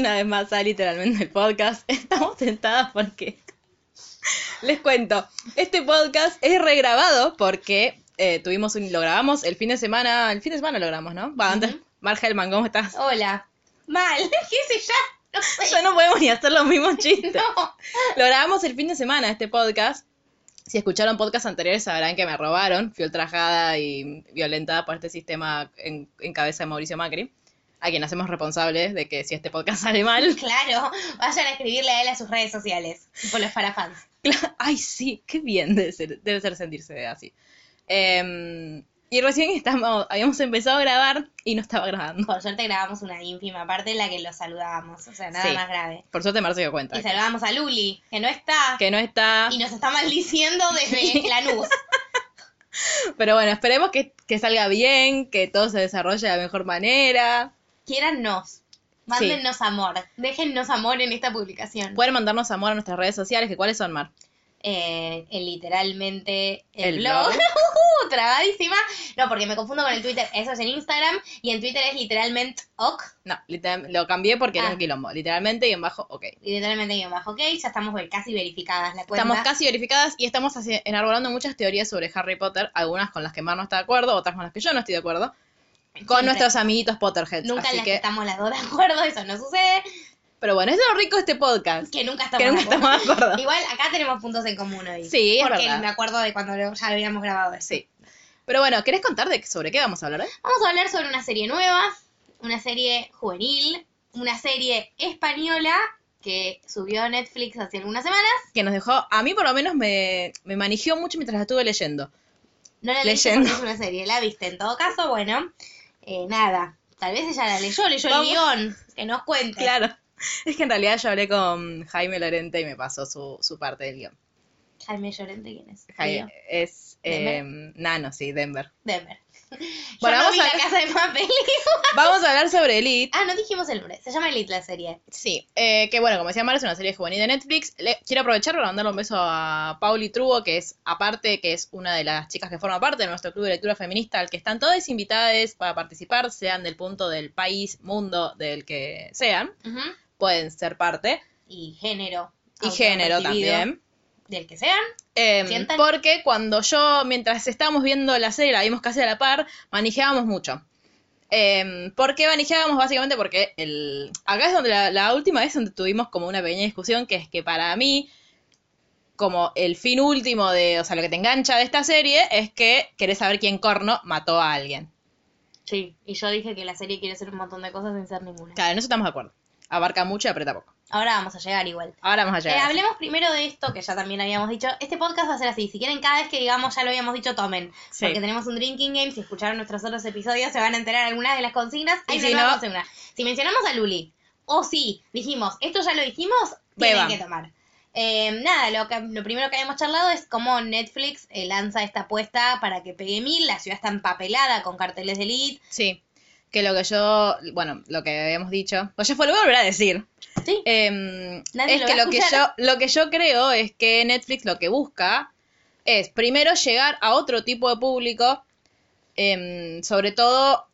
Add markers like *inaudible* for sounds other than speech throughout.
Una vez más a literalmente el podcast. *laughs* Estamos tentadas porque *laughs* les cuento, este podcast es regrabado porque eh, tuvimos un, lo grabamos el fin de semana, el fin de semana lo grabamos, ¿no? Va, antes, Mar Hellman, ¿cómo estás? Hola. Mal, *laughs* ¿qué sé ya? No sé. Ya no podemos ni hacer los mismos chistes. No. Lo grabamos el fin de semana, este podcast. Si escucharon podcasts anteriores sabrán que me robaron. Fui ultrajada y violentada por este sistema en, en cabeza de Mauricio Macri. A quien hacemos responsables de que si este podcast *laughs* sale mal. Claro, vayan a escribirle a él a sus redes sociales, tipo los parafans. Cla- Ay, sí, qué bien debe ser, debe ser sentirse así. Em, y recién estamos, habíamos empezado a grabar y no estaba grabando. Por suerte grabamos una ínfima parte en la que lo saludábamos, o sea, nada Sí. más grave. Por suerte Marce dio cuenta. Y saludábamos a Luli, que no está, Que no está. y nos está maldiciendo desde Lanús. *laughs* Pero bueno, esperemos que, que salga bien, que todo se desarrolle de la mejor manera. Quiérannos, mándennos amor, déjennos amor en esta publicación. Pueden mandarnos amor a nuestras redes sociales, que cuáles son, Mar. eh, en literalmente el, El blog. blog. Uh, *laughs* trabadísima. No, porque me confundo con el Twitter. Eso es en Instagram. Y en Twitter es literalmente ok. No, literal- lo cambié porque era Ah. un quilombo. Literalmente y en bajo, ok. Literalmente guion bajo ok. Ya estamos casi verificadas la cuenta. Estamos casi verificadas y estamos enarbolando muchas teorías sobre Harry Potter, algunas con las que Mar no está de acuerdo, otras con las que yo no estoy de acuerdo, con Siempre. nuestros amiguitos Potterheads. Nunca así las que, estamos las *laughs* dos de acuerdo. Eso no sucede. pero bueno, es lo rico de este podcast. Que nunca estamos, Que nunca de acuerdo. estamos de acuerdo. *laughs* Igual acá tenemos puntos en común hoy. Sí, es Porque verdad. me acuerdo de cuando lo- ya habíamos grabado eso. Sí. Pero bueno, ¿querés contar de sobre qué vamos a hablar hoy? Vamos a hablar sobre una serie nueva, una serie juvenil, una serie española que subió a Netflix hace algunas semanas. Que nos dejó, a mí por lo menos me, me manigió mucho mientras la estuve leyendo. No la Leyendo. porque es una serie, la viste. En todo caso, bueno, eh, nada. Tal vez ella la leyó, leyó Vamos. el guion. Que nos cuente. Claro. Es que en realidad yo hablé con Jaime Lorente y me pasó su, su parte del guion. Jaime Llorente, ¿quién es? Jaime, es eh. Nano, sí, Denver. Denver. Bueno, no vamos vi a- la casa de papel. *laughs* Vamos a hablar sobre Elite. ah, no dijimos el nombre. Se llama Elite la serie. Sí, eh, que bueno, como decía Mar, es una serie juvenil de Netflix. Le- quiero aprovechar para mandarle un beso a Pauli Trubo, que es, aparte, que es una de las chicas que forma parte de nuestro club de lectura feminista, al que están todas invitadas para participar, sean del punto del país, mundo, del que sean, pueden ser parte. Y género. Y género también. Del que sean. Sientan. porque cuando yo, mientras estábamos viendo la serie, la vimos casi a la par, manejábamos mucho. Em, ¿Por qué manejábamos? Básicamente porque el, acá es donde la, la última vez donde tuvimos como una pequeña discusión, que es que para mí, como el fin último de, o sea, lo que te engancha de esta serie es que querés saber quién corno mató a alguien. Sí. Y yo dije que la serie quiere hacer un montón de cosas sin ser ninguna. Claro, en eso estamos de acuerdo. Abarca mucho y aprieta poco. Ahora vamos a llegar igual. Ahora vamos a Eh, llegar. eso. hablemos primero de esto, que ya también habíamos dicho. Este podcast va a ser así. Si quieren, cada vez que digamos, ya lo habíamos dicho, tomen. Sí. Porque tenemos un drinking game. Si escucharon nuestros otros episodios, se van a enterar algunas de las consignas. Y Hay si una nueva no- consigna. Si mencionamos a Luli, o si dijimos, esto ya lo dijimos, Beban. tienen que tomar. Eh, nada, lo, que, lo primero que habíamos charlado es cómo Netflix eh, lanza esta apuesta para que pegue mil. La ciudad está empapelada con carteles de elite. Sí. Que lo que yo, bueno, lo que habíamos dicho, pues ya fue, lo voy a volver a decir. Sí. Nadie es lo que lo que yo lo que yo creo es que Netflix lo que busca es primero llegar a otro tipo de público em, sobre todo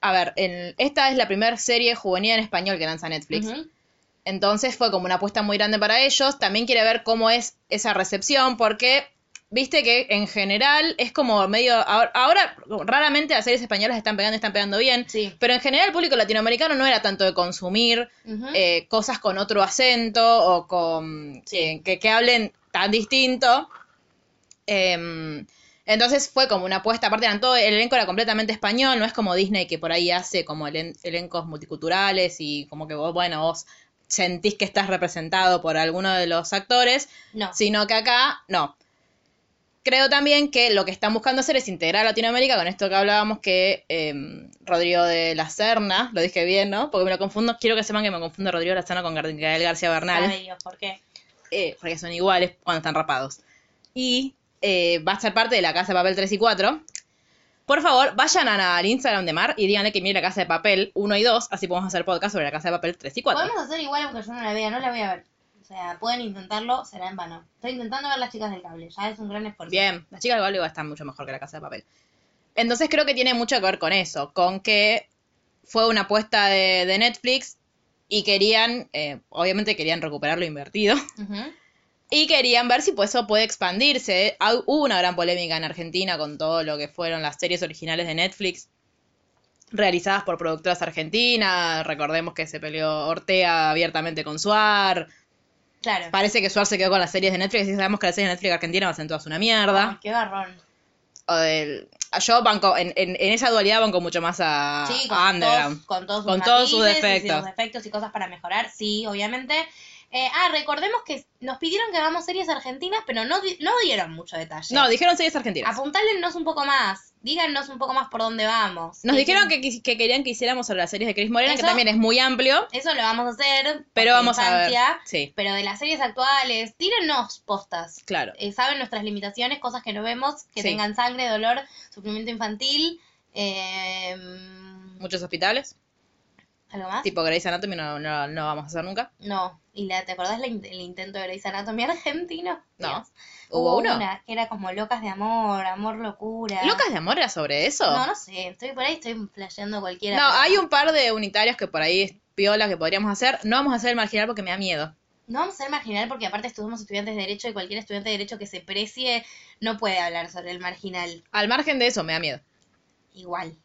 a ver en- esta es la primera serie juvenil en español que lanza Netflix entonces fue como una apuesta muy grande para ellos también quiere ver cómo es esa recepción porque viste que en general es como medio. Ahora, ahora raramente las series españolas están pegando y están pegando bien. Sí. Pero en general el público latinoamericano no era tanto de consumir eh, cosas con otro acento o con. eh, que, que hablen tan distinto. Em, entonces fue como una apuesta, aparte eran todo, el elenco era completamente español, no es como Disney que por ahí hace como elen- elencos multiculturales y como que vos, bueno, vos sentís que estás representado por alguno de los actores, No. sino que acá no. Creo también que lo que están buscando hacer es integrar a Latinoamérica con esto que hablábamos que em, Rodrigo de la Serna, lo dije bien, ¿no? Porque me lo confundo, quiero que sepan que me confundo Rodrigo de la Serna con Gael García Bernal Sabe Dios, ¿por qué? eh, porque son iguales cuando están rapados. Y eh, va a ser parte de la Casa de Papel 3 y 4. Por favor, vayan al Instagram de Mar y díganle que mire la Casa de Papel 1 y 2, así podemos hacer podcast sobre la Casa de Papel 3 y 4. Podemos hacer igual aunque yo no la vea, no la voy a ver. O sea, pueden intentarlo, será en vano. Estoy intentando ver las chicas del cable, ya es un gran esfuerzo. Bien, las chicas igual están mucho mejor que la Casa de Papel. Entonces creo que tiene mucho que ver con eso, con que fue una apuesta de, de Netflix y querían, eh, obviamente querían recuperar lo invertido. *laughs* Y querían ver si pues, eso puede expandirse. Hubo una gran polémica en Argentina con todo lo que fueron las series originales de Netflix realizadas por productoras argentinas. Recordemos que se peleó Ortega abiertamente con Suar. Claro. Parece que Suar se quedó con las series de Netflix y sabemos que las series de Netflix argentinas van a ser todas una mierda. Qué garrón. O del- yo banco, en, en- en esa dualidad banco mucho más a, Sí, a con Underground. todos, con todos sus, Con todos sus matices y defectos. sus defectos y cosas para mejorar, sí, obviamente. Eh, ah, recordemos que nos pidieron que hagamos series argentinas, pero no, no dieron mucho detalle. No, dijeron series argentinas. Apuntálennos un poco más, díganos un poco más por dónde vamos. Nos dijeron que, quis- que querían que hiciéramos sobre las series de Chris Morena, que también es muy amplio. Eso lo vamos a hacer. Pero vamos a ver. Sí, Pero de las series actuales, tírennos postas. claro. Eh, saben nuestras limitaciones, cosas que no vemos, que Sí. tengan sangre, dolor, sufrimiento infantil. Eh, Muchos hospitales. ¿Algo más? Tipo Grey's Anatomy no, no, no vamos a hacer nunca. No. ¿Y la, te acordás la el intento de Grey's Anatomy argentino? No. Dios. ¿Hubo uno? una que era como locas de amor, amor locura. ¿Locas de amor era sobre eso? No, no sé. Estoy por ahí, estoy flasheando cualquiera. No, hay un par de unitarios que por ahí es piola que podríamos hacer. No vamos a hacer el marginal porque me da miedo. No vamos a ser marginal porque aparte somos estudiantes de Derecho y cualquier estudiante de Derecho que se precie no puede hablar sobre el marginal. Al margen de eso, me da miedo. igual.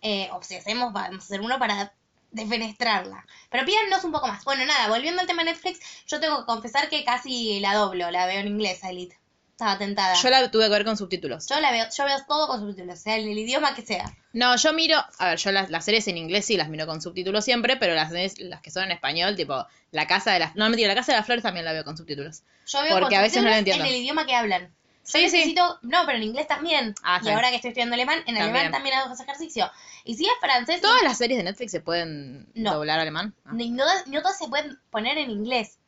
Eh, o si hacemos, vamos a hacer uno para defenestrarla. Pero pídanos un poco más. Bueno, nada, volviendo al tema Netflix, yo tengo que confesar que casi la doblo, la veo en inglés, Elite. Estaba tentada. Yo la tuve que ver con subtítulos. Yo la veo, yo veo todo con subtítulos, sea el, el idioma que sea. No, yo miro, a ver, yo las, las series en inglés sí las miro con subtítulos siempre, pero las, las que son en español, tipo La Casa de las... No, mentira, La Casa de las Flores también la veo con subtítulos. Yo veo Porque con a veces no la entiendo. en el idioma que hablan. Yo Sí, sí. no, pero en inglés también. Ah, y ahora que estoy estudiando alemán, en También. alemán también hago ese ejercicio. Y si es francés, ¿Todas las series de Netflix se pueden No. doblar alemán? Ah. ni- no, no todas se pueden poner en inglés.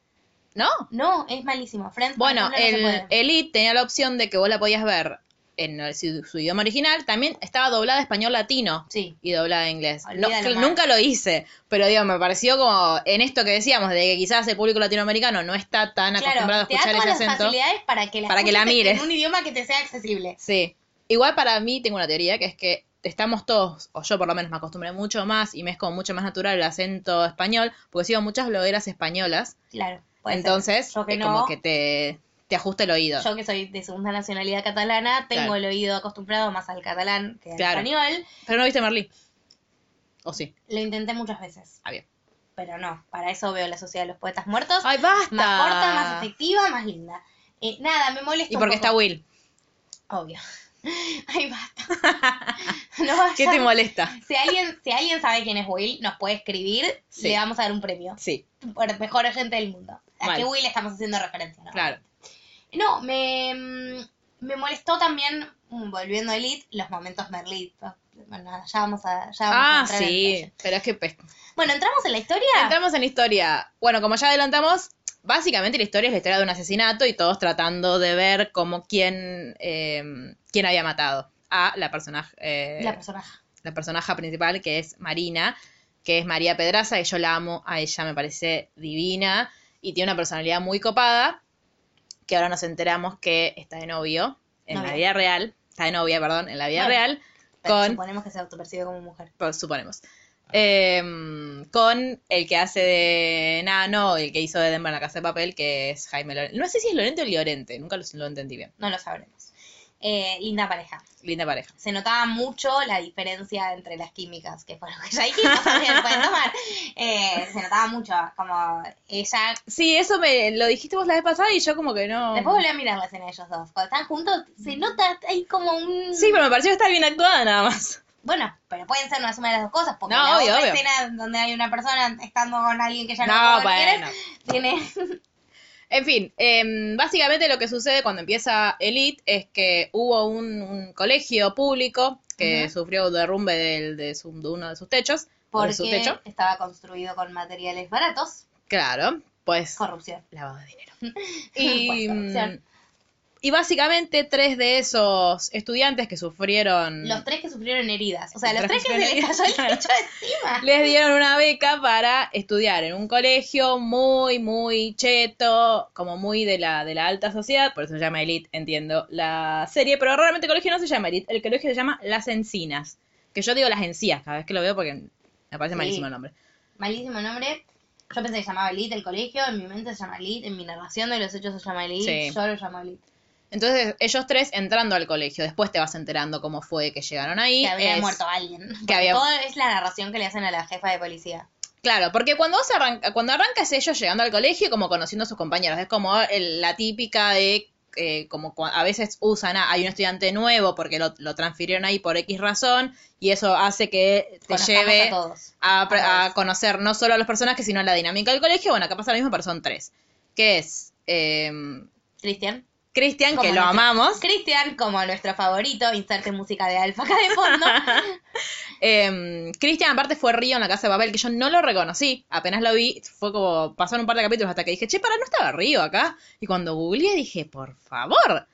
¿No? No, es malísimo. Friends, Bueno, ejemplo, no se el. Elite tenía la opción de que vos la podías ver en el- su, su idioma original. También estaba doblada a español latino Sí. y doblada a inglés. No, nunca lo hice, pero digo, me pareció como en esto que decíamos, de que quizás el público latinoamericano no está tan acostumbrado a te da escuchar todas ese las acento. facilidades para que la, para que la escuches mires. en un idioma que te sea accesible. Sí. Igual para mí tengo una teoría que es que estamos todos, o yo por lo menos me acostumbré mucho más y me es como mucho más natural el acento español, porque sigo muchas blogueras españolas, Claro. ser. entonces yo que es no, como que te, te ajusta el oído. yo que soy de segunda nacionalidad catalana, tengo Claro. el oído acostumbrado más al catalán que al Claro. español. Pero no viste Merlí. ¿O sí? Lo intenté muchas veces, Ah, bien. pero no. Para eso veo la Sociedad de los Poetas Muertos. ¡Ay, basta! Más corta, más efectiva, más linda. Eh, nada, me molesta Y un porque está poco. Will. Obvio. *laughs* Ay, basta. *laughs* No vayas- ¿Qué te molesta? Si alguien, si alguien sabe quién es Will, nos puede escribir Sí. le vamos a dar un premio. Sí, Por mejor gente del mundo. A Mal. que Will estamos haciendo referencia, ¿no? claro. No, me, mm, me molestó también, mm, volviendo a Elite, los momentos Merlit. Bueno, nada, ya vamos a, ya vamos a Ah, entrar en sí. Pero es que pues, Bueno, ¿entramos en la historia? entramos en la historia. Bueno, como ya adelantamos, básicamente la historia es la historia de un asesinato y todos tratando de ver cómo quién, eh, quién había matado a la personaje, eh, La personaje. la personaje principal, que es Marina, que es María Pedraza, que yo la amo, a ella me parece divina y tiene una personalidad muy copada, que ahora nos enteramos que está de novio en Novia. la vida real, está de novia, perdón, en la vida Bueno, real, con, suponemos que se autopercibe como mujer. pues, suponemos, Em, con el que hace de Nano, el que hizo de Denver en la casa de papel, que es Jaime Lorente. No sé si es Lorente o Llorente, nunca lo, lo entendí bien. No lo sabremos. Eh, linda pareja. Linda pareja. Se notaba mucho la diferencia entre las químicas, que fue lo que ya dijimos también, *laughs* pueden tomar. Eh, se notaba mucho, como ella... Sí, eso me lo dijiste vos la vez pasada y yo como que no. Después volví a mirar la escena de ellos dos. Cuando están juntos, se nota, hay como un... Sí, pero me pareció que está bien actuada nada más. Bueno, pero pueden ser una suma de las dos cosas, porque No, la obvio, otra obvio. escena donde hay una persona estando con alguien que ya no, No, bueno. tiene... En fin, em, básicamente lo que sucede cuando empieza Elite es que hubo un, un colegio público que Ujú. sufrió derrumbe del- de, su- de uno de sus techos. de su Porque techo. estaba construido con materiales baratos, Claro, pues corrupción. lavado de dinero. *laughs* Y, Pues, corrupción. Y básicamente tres de esos estudiantes que sufrieron... Los tres que sufrieron heridas. O sea, Los tres tres que se les cayó el techo encima. *laughs* les dieron una beca para estudiar en un colegio muy, muy cheto, como muy de la, de la alta sociedad, por eso se llama Elite, entiendo la serie, pero realmente el colegio no se llama Elite, el colegio se llama Las Encinas, que yo digo Las Encías cada vez que lo veo porque me parece Sí. malísimo el nombre. Malísimo nombre. Yo pensé que se llamaba Elite el colegio, en mi mente se llama Elite, en mi narración de los hechos se llama Elite, Sí. yo lo llamo Elite. Entonces, ellos tres entrando al colegio, después te vas enterando cómo fue que llegaron ahí. Que había es- muerto alguien. que había- Todo es la narración que le hacen a la jefa de policía. Claro, porque cuando vos arranca, cuando arrancas ellos llegando al colegio, como conociendo a sus compañeros, es como el- la típica de eh, como a veces usan, a, hay un estudiante nuevo porque lo, lo transfirieron ahí por X razón y eso hace que te Conozcamos lleve a todos. a, conocer no solo a los personajes, sino la dinámica del colegio. Bueno, acá pasa lo mismo, pero son tres. Que es eh, Cristian. Cristian, que lo nuestro- amamos. Cristian, como nuestro favorito, inserte música de alfa acá de fondo. *laughs* Eh, Cristian, aparte, fue Río en la casa de papel, que yo no lo reconocí. Apenas lo vi, fue como. Pasaron un par de capítulos hasta que dije, che, para, no estaba Río acá. Y cuando googleé dije, por favor,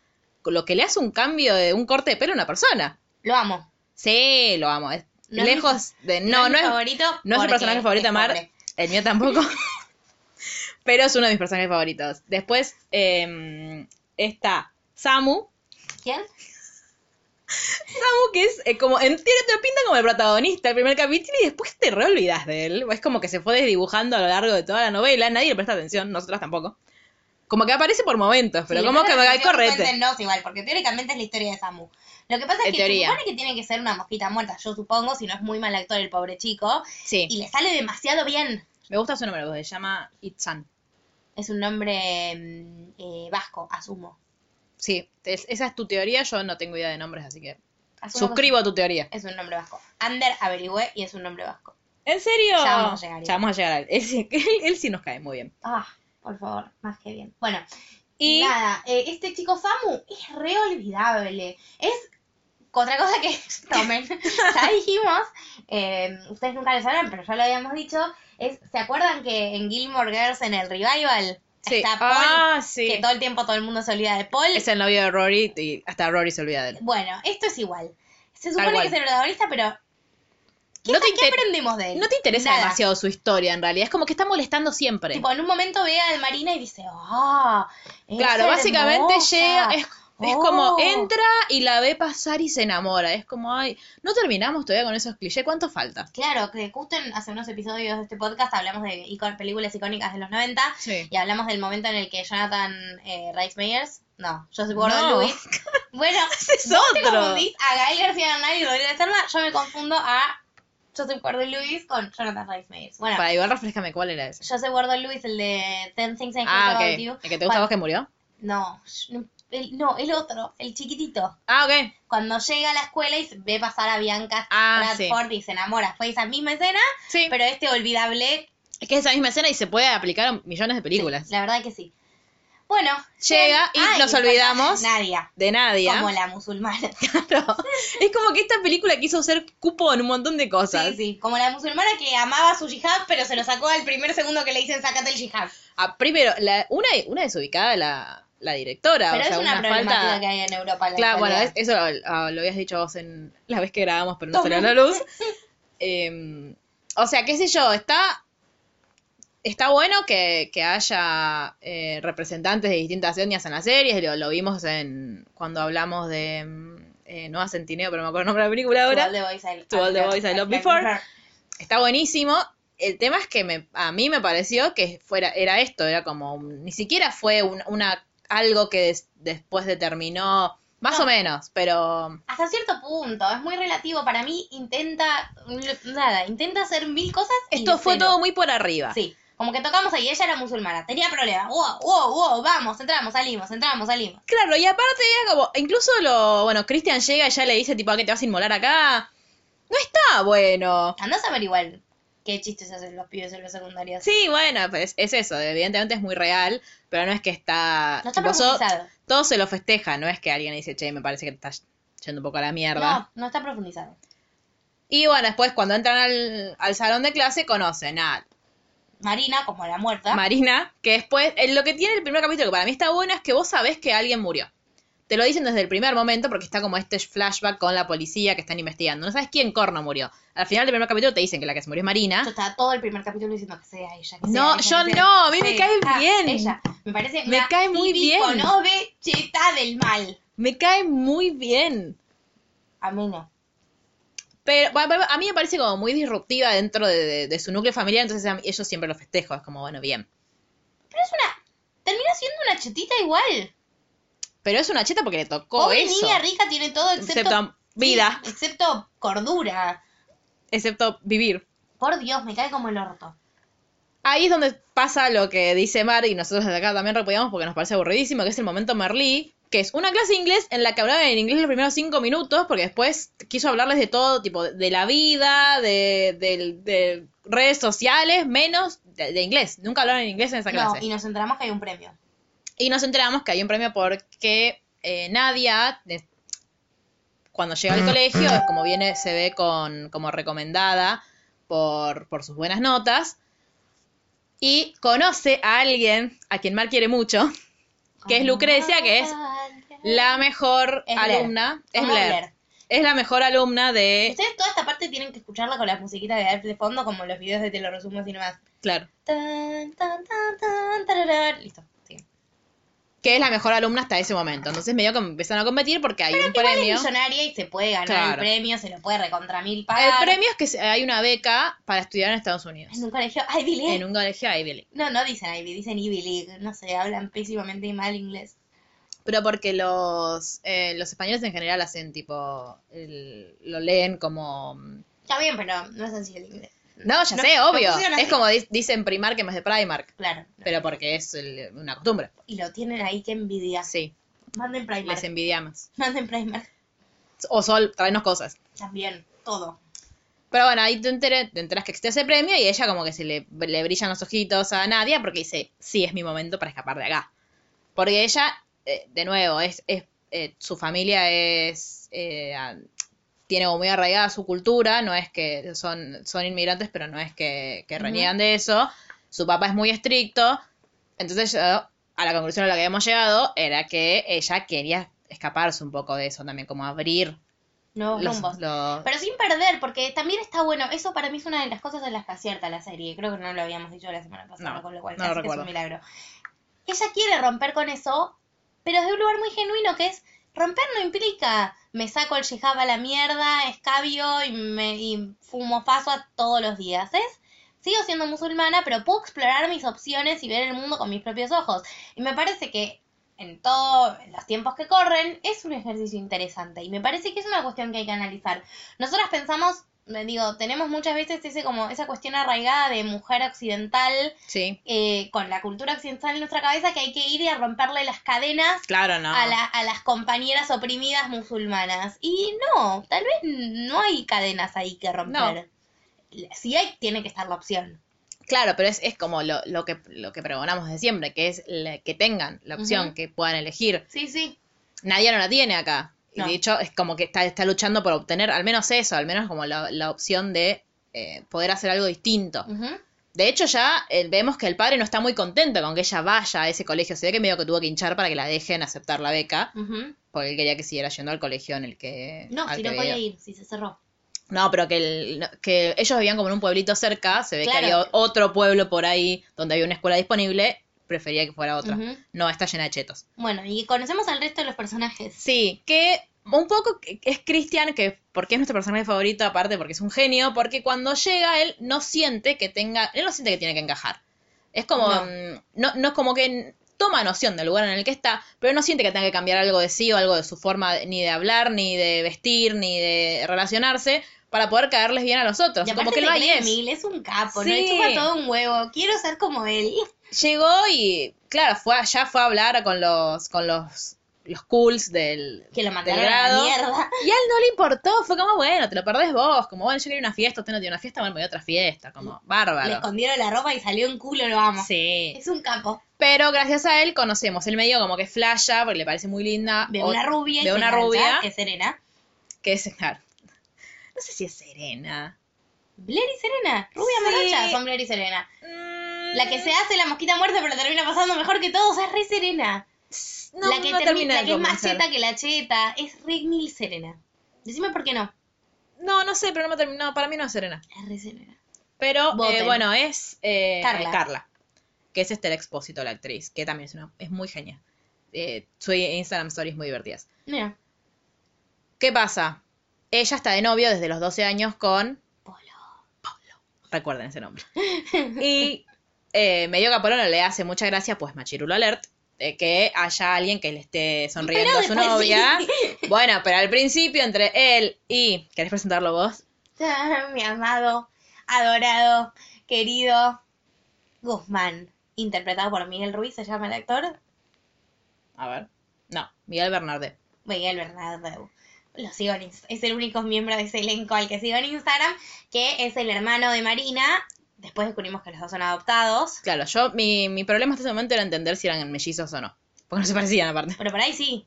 lo que le hace un cambio de un corte de pelo a una persona. Lo amo. Sí, lo amo. Es No es lejos de. No, no es. favorito. No es el porque personaje favorito de Mar. El mío tampoco. *laughs* Pero es uno de mis personajes favoritos. Después eh, está Samu. ¿Quién? Samu, que es eh, como. En, te lo pintan como el protagonista del primer capítulo y después te re olvidas de él. Es como que se fue desdibujando a lo largo de toda la novela. Nadie le presta atención, nosotras tampoco. Como que aparece por momentos, pero Sí, como que me cae correte. cuéntenos igual, porque teóricamente es la historia de Samu. Lo que pasa es que teoría. se supone que tiene que ser una mosquita muerta, yo supongo, si no es muy mal actor el pobre chico, Sí, y le sale demasiado bien. me gusta su nombre, se llama Itzan. Es un nombre mm, eh, vasco, asumo. Sí, es- esa es tu teoría, yo no tengo idea de nombres, así que Asumo suscribo a tu teoría. Es un nombre vasco. Ander averigüé y es un nombre vasco. ¿En serio? Ya vamos a llegar, Ya vamos a llegar a *laughs* él. Él, sí- él- sí nos cae muy bien. Ah, por favor, más que bien. Bueno, Y- y nada, eh, este chico Samu es re olvidable. Es otra cosa que *laughs* tomen. ya dijimos, eh, ustedes nunca lo sabrán, pero ya lo habíamos dicho. Es, ¿Se acuerdan que en Gilmore Girls en el revival Sí. está Paul? Ah, sí. Que todo el tiempo todo el mundo se olvida de Paul. Es el novio de Rory y hasta Rory se olvida de él. Bueno, esto es igual. Se supone que es el protagonista, pero ¿qué, No te ¿qué aprendemos de él? No te interesa Nada. demasiado su historia en realidad. Es como que está molestando siempre. Tipo, en un momento ve al Marina y dice, ah, es claro, básicamente hermosa. llega, es, es Oh. como entra y la ve pasar y se enamora. Es como, ay, no terminamos todavía con esos clichés. ¿Cuánto falta? Claro, que justo en, hace unos episodios de este podcast hablamos de icon- películas icónicas de los 90 Sí. y hablamos del momento en el que Jonathan eh, Rhys Meyers, no, Joseph Gordon No. Lewis, *laughs* bueno, es vos te otro. confundís a Gael García Bernal y Rodríguez Serna, yo me confundo a Joseph Gordon Lewis con Jonathan Rhys Meyers. Bueno, Para igual refrescame cuál era ese. Joseph Gordon Lewis, el de Ten Things I Hate Ah, About ok. You. ¿El que te gusta a vos que murió? No, el, no, el otro, el chiquitito. Ah, ok. Cuando llega a la escuela y ve pasar a Bianca Ah, Bradford y se enamora. Fue esa misma escena, Sí. pero este olvidable, Es que es esa misma escena y se puede aplicar a millones de películas. la verdad que sí. Bueno, Llega y ah, nos el olvidamos Nadia, De nadie. como la musulmana. *laughs* Claro. Es como que esta película quiso ser cupo en un montón de cosas. Sí, sí, como la musulmana que amaba su yihad, pero se lo sacó al primer segundo que le dicen sácate el yihad. Ah, primero, la, una, una desubicada la, la directora. Pero o sea, una, una falta. que hay en Europa. en la Claro, bueno, es- eso lo, ah, lo habías dicho vos en la vez que grabamos, pero no salió a la luz. *laughs* Eh, o sea, qué sé yo, está. Está bueno que, que haya eh, representantes de distintas etnias en las series, lo, lo vimos en cuando hablamos de mm, eh, Nueva Centineo, pero me acuerdo el nombre de la película To ahora. all the boys I, To all the boys I loved before. está buenísimo. El tema es que me, a mí me pareció que fuera, era esto, era como, ni siquiera fue un- una, algo que des- después determinó, más No. o menos, pero Hasta cierto punto, es muy relativo. Para mí intenta, nada, intenta hacer mil cosas. y esto fue cero. todo muy por arriba. Sí, como que tocamos ahí, ella era musulmana, tenía problemas. Wow, wow, wow, vamos, entramos, salimos, entramos, salimos. Claro, y aparte era como, incluso lo, bueno, Christian llega y ya le dice tipo, ¿a qué te vas a inmolar acá? No está bueno. Andás a ver igual qué chistes hacen los pibes en los secundarios. Sí, bueno, pues es eso, evidentemente es muy real, pero no es que está... No está profundizado. todo se lo festeja, no es que alguien dice, che, me parece que te estás yendo un poco a la mierda. No, no está profundizado. Y bueno, después cuando entran al, al salón de clase conocen a Marina, como la muerta. Marina, que después, eh, lo que tiene el primer capítulo que para mí está bueno es que vos sabés que alguien murió. Te lo dicen desde el primer momento porque está como este flashback con la policía que están investigando. No sabes quién corno murió. Al final del primer capítulo te dicen que la que se murió es Marina. Yo estaba todo el primer capítulo diciendo que sea ella. Que No, ella, yo que sea- no, a mí me cae ah, bien. Ella. Me parece Me una cae muy bien. iconobe cheta del mal. Me cae muy bien. A mí no. Pero bueno, a mí me parece como muy disruptiva dentro de, de- de su núcleo familiar, entonces a mí- ellos siempre lo festejo. Es como, bueno, bien. Pero es una. Termina siendo una chetita igual. Pero es una cheta porque le tocó Pobre eso. niña rica tiene todo excepto. Excepto vida. Sí, excepto cordura. Excepto vivir. Por Dios, me cae como el orto. Ahí es donde pasa lo que dice Mar y nosotros desde acá también repudiamos porque nos parece aburridísimo, que es el momento Merlí, que es una clase de inglés en la que hablaba en inglés los primeros cinco minutos porque después quiso hablarles de todo, tipo de la vida, de, de redes sociales, menos de, de inglés. Nunca hablaron en inglés en esa No, clase. y nos enteramos que hay un premio. Y nos enteramos que hay un premio porque eh, Nadia, cuando llega al colegio, como viene, se ve con, como recomendada por, por sus buenas notas. Y conoce a alguien a quien Mar quiere mucho, que es Lucrecia, que es la mejor Es alumna. Es Blair. Blair. Es la mejor alumna de. Ustedes toda esta parte tienen que escucharla con la musiquita de de fondo, como los videos de Te lo resumo así nomás. Claro. Tan, tan, tan, tan, tararán. Listo. Que es la mejor alumna hasta ese momento. Entonces medio que empezaron a competir porque hay un premio. es millonaria y se puede ganar el premio, se lo puede recontra mil El pagar. premio es que hay una beca para estudiar en Estados Unidos. En un colegio Ivy League. En un colegio Ivy League. No, no dicen Ivy, dicen Ivy League. No sé, hablan pésimamente y mal inglés. Pero porque los, eh, los españoles en general hacen tipo, el- lo leen como... Está bien, pero no es así el inglés. No, ya No, sé, obvio. Es como di- dicen Primark en vez de Primark. Claro. Pero porque es el- una costumbre. Y lo tienen ahí, qué envidia. Sí, Manden Primark. les envidiamos. Manden Primark. O Sol, traernos cosas. También, todo. Pero bueno, ahí te, enteras que existe ese premio y ella como que se le, le brillan los ojitos a Nadia porque dice, sí, es mi momento para escapar de acá. Porque ella, eh, de nuevo, es, es eh, su familia es... eh, tiene muy arraigada su cultura, no es que son, son inmigrantes, pero no es que, que reniegan de eso. Su papá es muy estricto. Entonces yo, a la conclusión a la que habíamos llegado era que ella quería escaparse un poco de eso también, como abrir Nuevos los, rumbos. los- Pero sin perder, porque también está bueno. Eso para mí es una de las cosas en las que acierta la serie. Creo que no lo habíamos dicho la semana pasada, No, con lo cual no lo que es un milagro. Ella quiere romper con eso, pero desde un lugar muy genuino que es romper no implica me saco el yihad a la mierda, escabio y, me, y fumo faso a todos los días. Es sigo siendo musulmana, pero puedo explorar mis opciones y ver el mundo con mis propios ojos. Y me parece que en todos los tiempos que corren es un ejercicio interesante y me parece que es una cuestión que hay que analizar. Nosotras pensamos, me digo, tenemos muchas veces ese como esa cuestión arraigada de mujer occidental Sí, eh, con la cultura occidental en nuestra cabeza que hay que ir y a romperle las cadenas claro, no. a, la- a las compañeras oprimidas musulmanas. Y no, tal vez no hay cadenas ahí que romper. Si hay, tiene que estar la opción. Claro, pero es, es como lo, lo que lo que pregonamos de siempre, que es la- que tengan la opción, que puedan elegir. Sí, sí. Nadie no la tiene acá. Y de hecho es como que está, está luchando por obtener al menos eso, al menos como la, la opción de eh, poder hacer algo distinto. De hecho ya eh, vemos que el padre no está muy contento con que ella vaya a ese colegio. Se ve que medio que tuvo que hinchar para que la dejen aceptar la beca, porque él quería que siguiera yendo al colegio en el que... No, si que no podía ir, si se cerró. No, pero que, el- que ellos vivían como en un pueblito cerca, se ve Claro. que había otro pueblo por ahí donde había una escuela disponible, prefería que fuera otra. No, está llena de chetos. Bueno, y conocemos al resto de los personajes. Sí, que un poco es Christian, que porque es nuestro personaje favorito, aparte porque es un genio, porque cuando llega él no siente que tenga, él no siente que tiene que encajar. Es como, No. mm, no, no es como que toma noción del lugar en el que está, pero no siente que tenga que cambiar algo de sí o algo de su forma de- ni de hablar, ni de vestir, ni de relacionarse para poder caerles bien a los otros. Y como que él se va y cree es. es un capo, Sí. ¿no? Le chupa todo un huevo. Quiero ser como él. Llegó y, claro, fue, ya fue a hablar con los, con los, los cools del, Que lo del mataron a la mierda. Y a él no le importó, fue como, bueno, te lo perdés vos, como, bueno, yo quería una fiesta, usted no tiene una fiesta, bueno, me voy a otra fiesta, como, Le bárbaro. escondieron la ropa y salió en culo, lo amo. Sí. Es un capo. Pero gracias a él conocemos, él medio como que flasha, porque le parece muy linda. O- una rubia se una rubia, que es Serena. que es, claro, no sé si es Serena. Blair y Serena. Rubia Sí. morocha son Blair y Serena. Mm, La que se hace la mosquita muerta pero termina pasando mejor que todos es re Serena. no, la que, no termina, la que es más cheta que la cheta es re mil Serena. Decime por qué no. No, no sé, pero no me terminó, para mí no es Serena. Es re Serena. Pero, eh, bueno, es eh, Carla. Carla. que es Esther Expósito, la actriz, que también es, una, es muy genial. Eh, su Instagram stories muy divertidas. Mira. ¿Qué pasa? Ella está de novio desde los 12 años con... Polo. Recuerden ese nombre. *laughs* Y eh, medio que a Polo le hace mucha gracia, pues Machirulo Alert, eh, que haya alguien que le esté sonriendo Pero a su novia. sí. *laughs* Bueno, pero al principio entre él y... ¿Querés presentarlo vos? *laughs* Mi amado, adorado, querido Guzmán. Interpretado por Miguel Ruiz, se llama el actor. A ver. No, Miguel Bernardet. Miguel Bernardo. Lo sigo en Es el único miembro de ese elenco al que sigo en Instagram, que es el hermano de Marina. Después descubrimos que los dos son adoptados. Claro, yo, mi, mi problema hasta ese momento era entender si eran mellizos o no. Porque no se parecían aparte. Pero por ahí sí.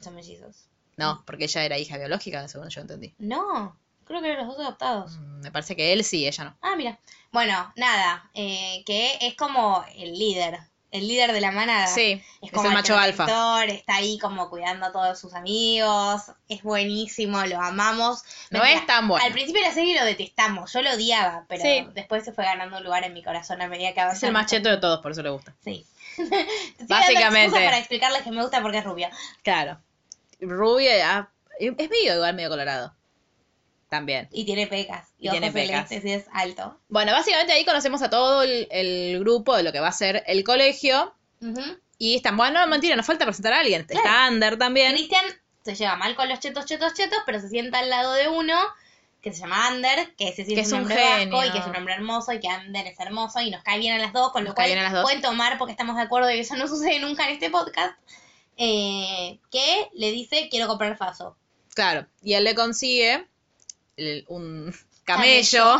Son mellizos. No, porque ella era hija biológica, según yo entendí. No, creo que eran los dos adoptados. Mm, Me parece que él sí, ella no. Ah, mira. Bueno, nada, eh, que es como el líder, el líder de la manada. Sí, Es es como el macho alfa. está ahí como cuidando a todos sus amigos, es buenísimo, lo amamos. No Mentira, es tan bueno. Al principio de la serie lo detestamos, yo lo odiaba, pero Sí. después se fue ganando un lugar en mi corazón a medida que Es avanzaba. el más cheto de todos, por eso le gusta. Sí. *laughs* Básicamente. para explicarles que me gusta porque es rubia. Claro. Rubia, ah, es medio igual, medio colorado. También. Y tiene pecas. Y, Y tiene ojos pecas. celestes y es alto. Bueno, básicamente ahí conocemos a todo el, el grupo de lo que va a ser el colegio. Y están, bueno, no, mentira, nos falta presentar a alguien. Está. Ander también. Cristian se lleva mal con los chetos, chetos, chetos, pero se sienta al lado de uno que se llama Ander, que ese sí Que es un un hombre genio. vasco y que es un hombre hermoso y que Ander es hermoso y nos cae bien a las dos, con Nos lo cae cual bien a las dos. pueden tomar porque estamos de acuerdo y eso no *laughs* sucede nunca en este podcast. eh, que le dice quiero comprar Faso. Claro. Y él le consigue el- un camello.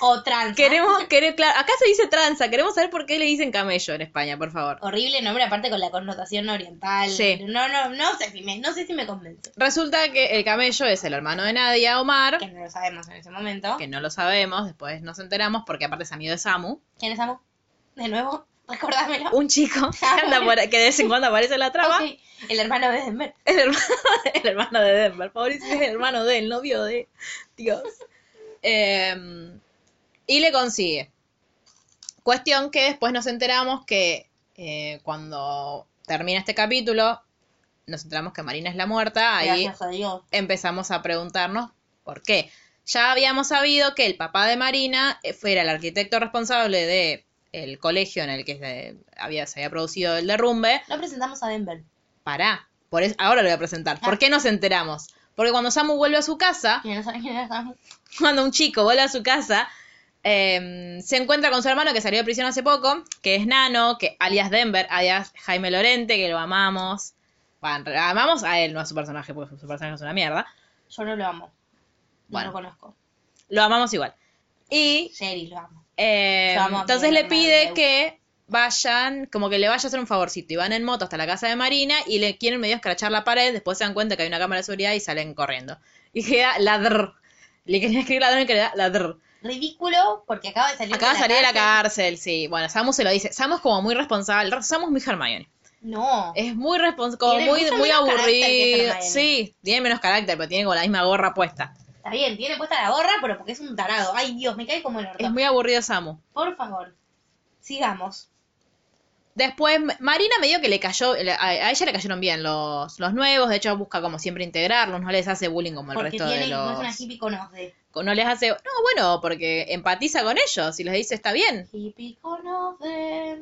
O trans. Queremos, querer, claro, acá se dice tranza, queremos saber por qué le dicen camello en España, por favor. Horrible nombre, aparte con la connotación oriental. Sí. No, no, no sé si me, no sé si me convence. Resulta que el camello es el hermano de Nadia, Omar, Que no lo sabemos en ese momento. que no lo sabemos, después nos enteramos porque aparte es amigo de Samu, ¿Quién es Samu? De nuevo, recordámelo. un chico que, *laughs* anda por- que de vez en cuando aparece en la trama, Ok, El hermano de Denver. *laughs* el, hermano, el hermano de Denver, es el hermano del novio de Dios. Eh, y le consigue. Cuestión que después nos enteramos que eh, cuando termina este capítulo, nos enteramos que Marina es la muerta, ahí a Dios. empezamos a preguntarnos por qué. Ya habíamos sabido que el papá de Marina eh, fuera el arquitecto responsable de el colegio en el que se había, se había producido el derrumbe. No presentamos a Denver. Pará, por eso, ahora lo voy a presentar. ¿Por Ah. qué nos enteramos? Porque cuando Samu vuelve a su casa, cuando un chico vuelve a su casa, eh, se encuentra con su hermano que salió de prisión hace poco, que es Nano, que alias Denver, alias Jaime Lorente, que lo amamos. Bueno, amamos a él, no a su personaje, porque su personaje es una mierda. Yo no lo amo. No Bueno. lo conozco. Lo amamos igual. Y Jerry lo amo. Eh, entonces le pide que vayan, como que le vaya a hacer un favorcito. Y van en moto hasta la casa de Marina y le quieren medio escrachar la pared. Después se dan cuenta que hay una cámara de seguridad y salen corriendo. Y queda ladr. Le querían escribir ladrón y queda ladr. Ridículo porque acaba de salir Acaba de la salir de la cárcel. cárcel, sí. Bueno, Samu se lo dice. Samu es como muy responsable. Samu es muy Hermione. No. Es muy responsable, como muy, muy aburrido. Sí, tiene menos carácter, pero tiene como la misma gorra puesta. Está bien, tiene puesta la gorra, pero porque es un tarado. Ay, Dios, me cae como el orto. Es muy aburrido Samu. Por favor, sigamos. Después, Marina me dio que le cayó, a, ella le cayeron bien los, los nuevos, de hecho busca como siempre integrarlos, no les hace bullying como el Porque resto tiene, de no los... es una hippie. No les hace... No, bueno, porque empatiza con ellos y les dice está bien.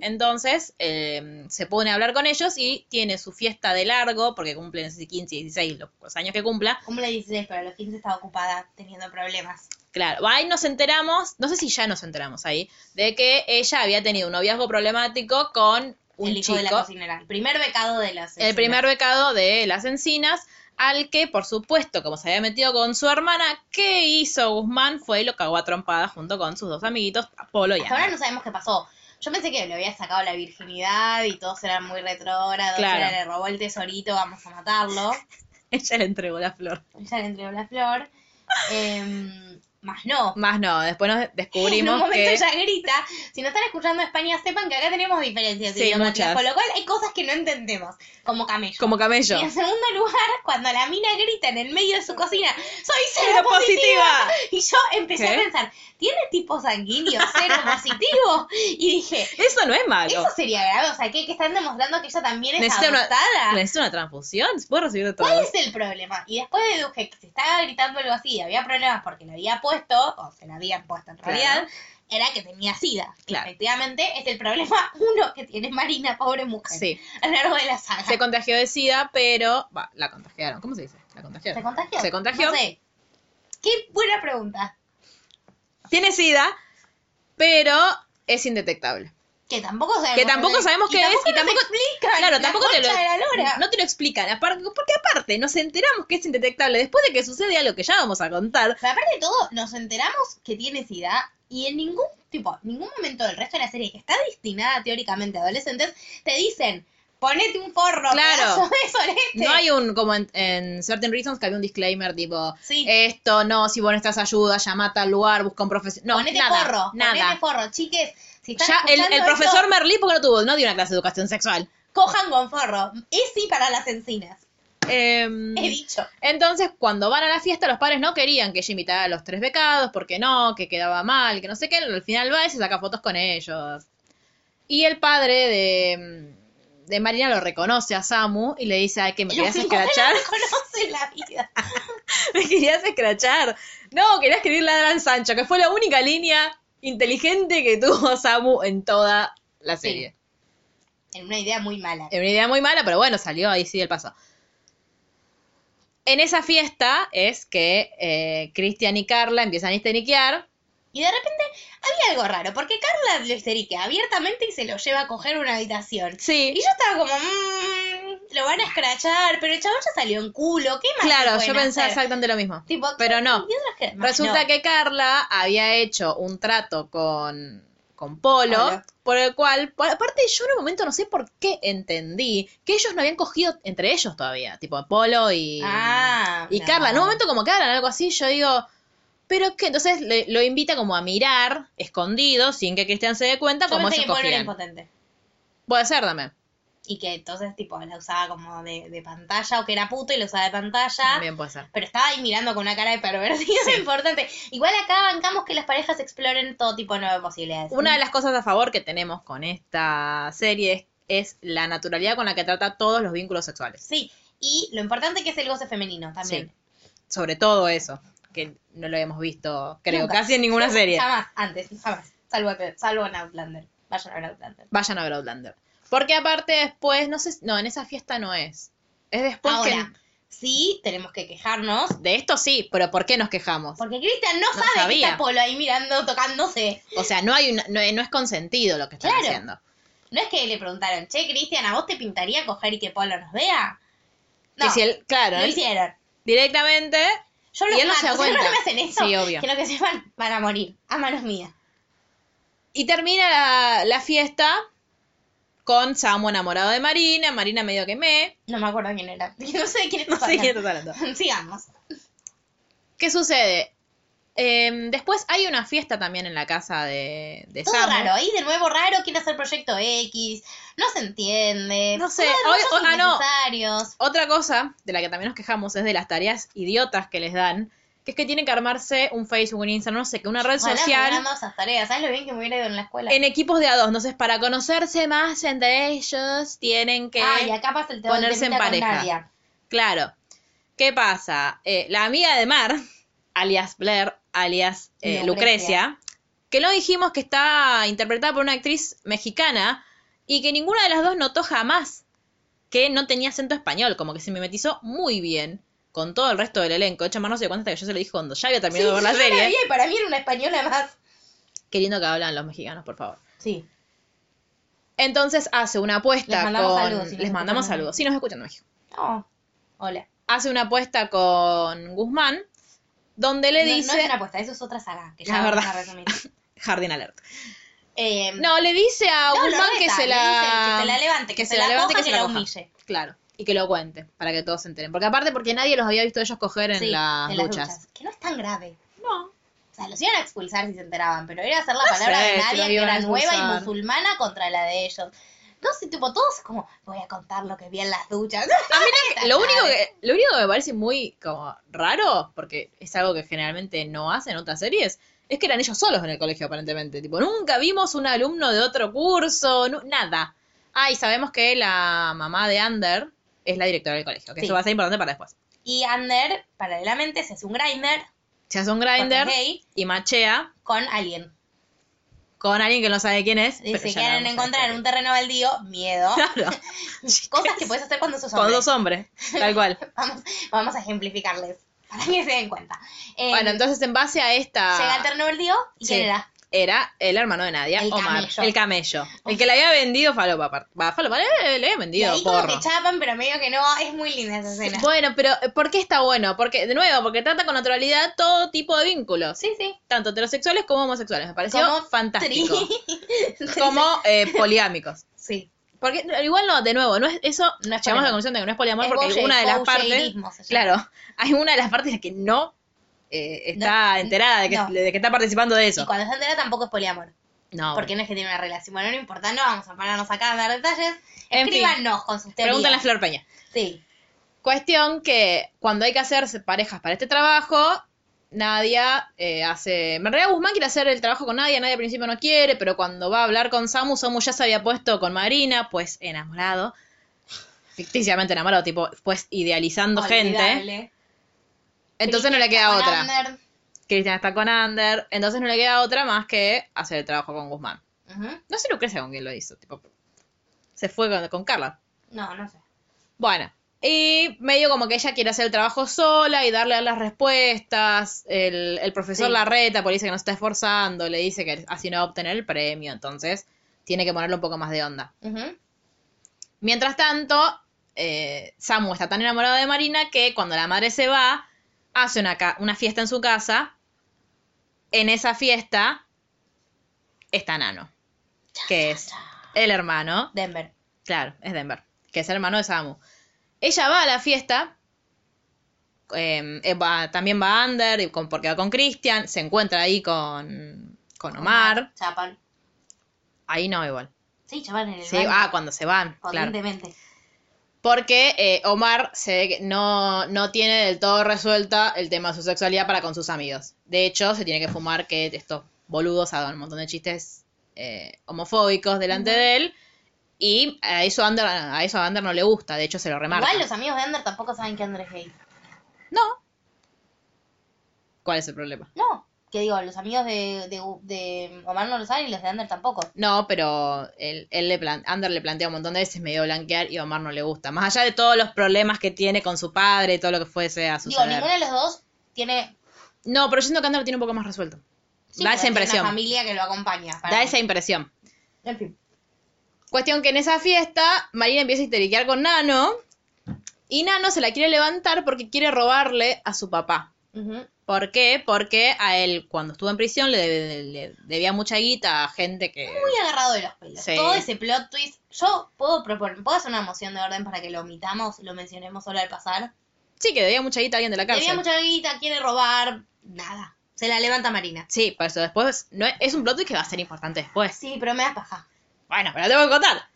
Entonces eh, se pone a hablar con ellos y tiene su fiesta de largo, porque cumple, no sé si 15, 16, los, los años que cumpla. Cumple 16, pero a los 15 estaba ocupada teniendo problemas. Claro, ahí nos enteramos, no sé si ya nos enteramos ahí, de que ella había tenido un noviazgo problemático con un el hijo de la cocinera. El primer becado de las el primer becado de las encinas, al que, por supuesto, como se había metido con su hermana, ¿qué hizo Guzmán? Fue y lo cagó a trompada junto con sus dos amiguitos, Polo y Hasta ahora Ana. no sabemos qué pasó. Yo pensé que le había sacado la virginidad y todos eran muy retrógrados. Claro. Le robó el tesorito, vamos a matarlo. *laughs* Ella le entregó la flor. Ella le entregó la flor. Em, más no. Más no, después nos *laughs* en un descubrimos momento que... ella grita. Si no están escuchando España, sepan que acá tenemos diferencias Sí, muchas. Con lo cual hay cosas que no entendemos. Como camello. Como camello. Y en segundo lugar, cuando la mina grita en el medio de su cocina, ¡Soy cero positiva! positiva. Y yo empecé ¿Qué? a pensar, ¿tiene tipo sanguíneo cero *laughs* positivo? Y dije, Eso no es malo. eso sería grave. O sea, ¿qué? que están demostrando que ella también es Necesita una, adoptada? necesita una transfusión, se puede recibir de todo. ¿Cuál es el problema? Y después deduje que se estaba gritando algo así y había problemas porque le había puesto, o se la habían puesto en Claro. realidad, era que tenía sida. Claro. Efectivamente, es el problema *laughs* uno que tiene Marina, pobre mujer, Sí. a lo largo de la saga. Se contagió de SIDA, pero... Va, la contagiaron. ¿Cómo se dice? La contagiaron. ¿Se contagió? Se contagió. No sé. Qué buena pregunta. Tiene SIDA, pero es indetectable. Que tampoco sabemos. Que tampoco sabemos qué es, y tampoco- explican Claro, la tampoco te lo, concha de la lora. no te lo explican. aparte- Porque aparte, nos enteramos que es indetectable después de que sucede algo que ya vamos a contar. Pero aparte de todo, nos enteramos que tiene SIDA y en ningún tipo, ningún momento del resto de la serie que está destinada teóricamente a adolescentes, te dicen, ponete un forro, Claro. de. No hay un, como en, en Certain Reasons, que había un disclaimer tipo, Sí. esto no, si vos necesitas ayuda, llamate al lugar, busca un profesional. No, ponete nada, forro, nada. ponete forro, chiques. Si están Ya el, profesor esto, Merlí, porque no tuvo, no dio una clase de educación sexual. cojan con forro. Es sí para las encinas. Em, He dicho. Entonces, cuando van a la fiesta, los padres no querían que ella invitara a los tres becados, porque no, que quedaba mal, que no sé qué. Al final va y se saca fotos con ellos. Y el padre de, de Marina lo reconoce a Samu y le dice, ay, que me querías *laughs* escrachar. no la vida. *laughs* me querías escrachar. No, quería escribir Ladran Sancho, que fue la única línea inteligente que tuvo Samu en toda la Sí. serie. En una idea muy mala. Era una idea muy mala, pero bueno, salió ahí sí el paso. En esa fiesta es que eh, Cristian y Carla empiezan a histeriquear. Y de repente había algo raro, porque Carla lo histeriquea abiertamente y se lo lleva a coger una habitación. Sí, Y yo estaba como, mmm, lo van a escrachar, pero el chabón ya salió en culo, ¿qué más? claro, yo hacer? exactamente lo mismo. Tipo, pero ¿qué- no. que- Resulta no. que Carla había hecho un trato con, con Polo, por el cual, por- aparte yo en un momento no sé por qué entendí que ellos no habían cogido entre ellos todavía, tipo Polo y, Ah, y no. Carla. En un momento como que hablan algo así, yo digo, ¿pero qué? Entonces le- lo invita como a mirar, escondido, sin que Cristian se dé cuenta, Yo cómo que era cogían. impotente. Puede ser también, Y que entonces, tipo, la usaba como de, de pantalla, o que era puto y lo usaba de pantalla. también puede ser. Pero estaba ahí mirando con una cara de pervertido *laughs* importante. Igual acá bancamos que las parejas exploren todo tipo de nuevas posibilidades. Una de las cosas a favor que tenemos con esta serie es, es la naturalidad con la que trata todos los vínculos sexuales. Sí, y lo importante que es el goce femenino también. Sí. Sobre todo eso, que no lo hemos visto, creo, Nunca. casi en ninguna serie. Jamás, antes, jamás. Salvo, salvo en Outlander. Vayan a ver Outlander. Vayan a ver Outlander. Porque aparte después, no sé, no, en esa fiesta no es. Es después Ahora, sí, tenemos que quejarnos. que... De esto sí, pero ¿por qué nos quejamos? Porque Cristian no, No sabe que está Polo ahí mirando, tocándose. O sea, no hay una, no, no es consentido lo que están Claro. haciendo. No es que le preguntaron, che, Cristian, ¿a vos te pintaría coger y que Polo nos vea? No, si él, claro, lo hicieron. directamente Yo Y los él no se da mato, si no cuenta. me hacen eso, Sí, obvio. que lo que sepan van a morir, a manos mías. Y termina la, la fiesta con Samu enamorado de Marina, Marina medio que me. No me acuerdo quién era. *laughs* No sé quién No estás sé quién estás hablando. *laughs* Sigamos. ¿Qué sucede? Em, después hay una fiesta también en la casa de, de Todo Samu. raro, ahí de nuevo raro, quiere hacer proyecto X, no se entiende. No sé, hoy- son ah, no. innecesarios. Otra cosa de la que también nos quejamos es de las tareas idiotas que les dan, que es que tienen que armarse un Facebook, un Instagram, no sé, que una red Ojalá social esas tareas. ¿Sabes lo bien que me hubiera ido en la escuela? en equipos de a dos. Entonces, para conocerse más entre ellos, tienen que Ah, y acá pasa el tema ponerse en pareja. Claro. ¿Qué pasa? Eh, la amiga de Mar, alias Blair, alias eh, Lucrecia. Lucrecia, que lo dijimos que está interpretada por una actriz mexicana y que ninguna de las dos notó jamás que no tenía acento español, como que se mimetizó muy bien con todo el resto del elenco. De hecho, Mar no se dio cuenta que yo se lo dije cuando ya había Sí, terminado de ver la la serie. vi y para mí era una española más. Qué lindo que hablan los mexicanos, por favor. Sí. Entonces hace una apuesta Les mandamos con... saludos, si Les mandamos saludos. Sí, nos escuchan en México. Oh, hola. Hace una apuesta con Guzmán, donde le No- dice... No, es una apuesta, eso es otra saga. Que ya La vamos verdad. a resumir. *laughs* Jardín Alert. Eh, No, le dice a no, Guzmán que se la... que se la levante, que, se, la, levante, que, la coja. humille. Claro. Y que lo cuente, para que todos se enteren. Porque aparte, porque nadie los había visto ellos coger en Sí, las en las duchas. duchas. Que no es tan grave. No. O sea, los iban a expulsar si se enteraban, pero era hacer la No palabra sé de nadie que era nueva y musulmana contra la de ellos. No sé, tipo, todos como, voy a contar lo que vi en las duchas. *laughs* Lo único, que, lo único que me parece muy como raro, porque es algo que generalmente no hacen otras series, es que eran ellos solos en el colegio, aparentemente. Tipo, nunca vimos un alumno de otro curso, nada. Ah, y sabemos que la mamá de Ander es la directora del colegio, que Sí. eso va a ser importante para después. Y Ander, paralelamente, se hace un grinder Se hace un grinder y machea con alguien. Con alguien que no sabe quién es. Y se quieren encontrar en un terreno baldío, miedo. *laughs* Claro, *laughs* Cosas que puedes hacer cuando sos con hombre. dos hombres, tal cual. *laughs* Vamos, vamos a ejemplificarles para que se den cuenta. Eh, Bueno, entonces en base a esta... llega el terreno baldío y Sí. ¿quién era? Era el hermano de Nadia, El Omar. camello. El camello. El que le había vendido Falopa. Va, Falopa, le, le había Y vendido como porro. que chapan, pero medio que no, es muy linda esa escena. Bueno, pero eh, ¿por qué está bueno? Porque, de nuevo, porque trata con naturalidad todo tipo de vínculos. Sí, sí. Tanto heterosexuales como homosexuales. Me pareció Como fantástico. *laughs* Como eh, poliámicos. Sí. Porque igual no, de nuevo, no es eso, No es llegamos a la conclusión de que no es poliamor Es porque hay una de las partes, claro, hay una de las partes que no eh, está No, enterada de que, no. de que está participando de eso. Y cuando se entera tampoco es poliamor. No, Porque no es que tiene una relación. Bueno, no importa, no vamos a pararnos acá a dar detalles. En fin. Escríbanos con sus teorías. pregúntale a Flor Peña. Sí. Cuestión que cuando hay que hacer parejas para este trabajo, Nadia eh, hace... En realidad Guzmán quiere hacer el trabajo con Nadia, Nadia al principio no quiere, pero cuando va a hablar con Samu, Samu ya se había puesto con Marina, pues enamorado. Ficticiamente enamorado, tipo, pues idealizando gente. Entonces no le queda otra. Ander. Cristian está con Ander, entonces no le queda otra más que hacer el trabajo con Guzmán. Ujú. No sé Lucrecia con quién lo hizo, tipo, se fue con, con Carla. No, no sé. Bueno, y medio como que ella quiere hacer el trabajo sola y darle las respuestas. El, el profesor Sí. la reta, porque dice que no se está esforzando, le dice que así no va a obtener el premio, entonces tiene que ponerle un poco más de onda. Mientras tanto, eh, Samu está tan enamorado de Marina que cuando la madre se va, hace una, ca- una fiesta en su casa. En esa fiesta está Nano, que es el hermano Denver. Claro, es Denver, que es el hermano de Samu. Ella va a la fiesta, eh, eh, va- también va y con, porque va con Christian, se encuentra ahí con, con Omar. Chapan. Ahí no, igual. Sí, chapan en el Sí, baño. ah, cuando se van, claro. Porque eh, Omar se no, no tiene del todo resuelta el tema de su sexualidad para con sus amigos. De hecho, se tiene que fumar que estos boludos hagan un montón de chistes eh, homofóbicos delante de él. Y a eso, Ander, a eso a Ander no le gusta, de hecho se lo remarca. Igual los amigos de Ander tampoco saben que Ander es gay. No. ¿Cuál es el problema? No. Que digo, los amigos de, de, de Omar no lo saben y los de Ander tampoco. No, pero él, él le plan- Ander le plantea un montón de veces medio blanquear y a Omar no le gusta. Más allá de todos los problemas que tiene con su padre y todo lo que fuese a Digo, suceder. ninguno de los dos tiene. No, pero yo siento que Ander lo tiene un poco más resuelto. sí, da esa impresión. Una familia que lo acompaña. Da mí. esa impresión. En fin. Cuestión que en esa fiesta Marina empieza a histeriquear con Nano y Nano se la quiere levantar porque quiere robarle a su papá. Ujú. ¿Por qué? Porque a él cuando estuvo en prisión le, debía mucha guita a gente que... Muy agarrado de los pelos. Sí. Todo ese plot twist. Yo puedo proponer, puedo hacer una moción de orden para que lo omitamos, lo mencionemos solo al pasar. Sí, que debía mucha guita a alguien de la cárcel. Debía mucha guita, quiere robar, nada. Se la levanta Marina. Sí, por eso después no es, es un plot twist que va a ser importante después. Sí, pero me da paja. Bueno, pero lo tengo que contar.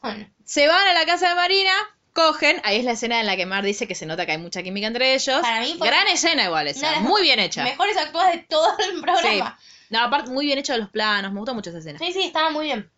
Bueno. Se van a la casa de Marina cogen, ahí es la escena en la que Mar dice que se nota que hay mucha química entre ellos. Para mí fue- Gran escena igual esa, muy bien hecha. Mejores actuadas de todo el Sí. programa. No, aparte muy bien hecho de los planos, me gustó mucho esa escena. Sí, sí, estaba muy bien.